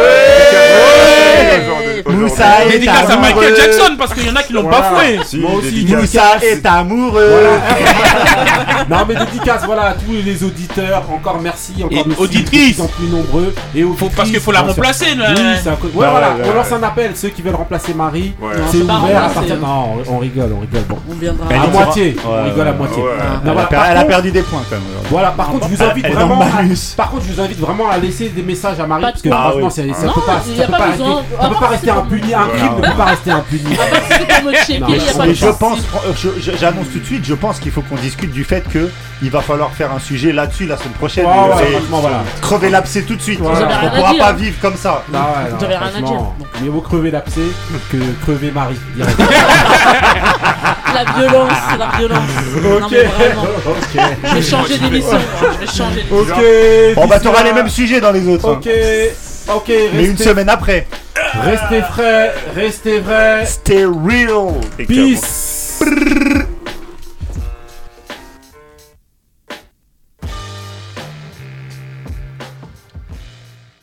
Moussa est Dédicace à amoureux. Michael Jackson parce qu'il y en a qui l'ont Voilà. bafoué. Si, Moi aussi, dédicace. Moussa est amoureux. Non mais dédicace voilà à tous les auditeurs, encore merci, encore Et auditrices. de plus en plus nombreux et Faut, parce qu'il faut la remplacer. là. Oui, c'est un co- ouais, Bah voilà, ouais, ouais, on lance un appel, ceux qui veulent remplacer Marie, Ouais. Non, c'est c'est pas ouvert à remplacer, partir. hein. Non, on rigole, on rigole. Bon, On viendra. Elle à est moitié, on Ouais, rigole à ouais, moitié. ouais. Non, Elle, voilà, a, per- par elle a contre- perdu des points quand même. Voilà, par contre, je vous invite Elle est dans vraiment. à- malus. Par contre, je vous invite vraiment à laisser des messages à Marie parce que Ah franchement, oui. c'est- ça Non, peut pas, il y ça a peut pas pas besoin. rester, ça peut Avant, pas rester impuni. Un crime ne peut pas rester impuni. Ah bah, c'est pour me checker, Non, il y a pas Mais de je pense, j'annonce tout de suite, je pense qu'il faut qu'on discute du fait que il va falloir faire un sujet là-dessus la semaine prochaine. Ouais, franchement, voilà. crever l'abcès tout de suite. Voilà. On pourra dire. pas vivre comme ça. Ah ouais, non, rien à franchement, Mieux vaut crever l'abcès que crever Marie. La violence, la violence. Non, mais vraiment. ok. Je vais changer d'émission. Je vais changer d'émission. Ok. Bon bah t'auras les mêmes sujets dans les autres. hein. Ok. Ok. Mais une semaine après. Restez frais, restez vrais. Stay real. Peace.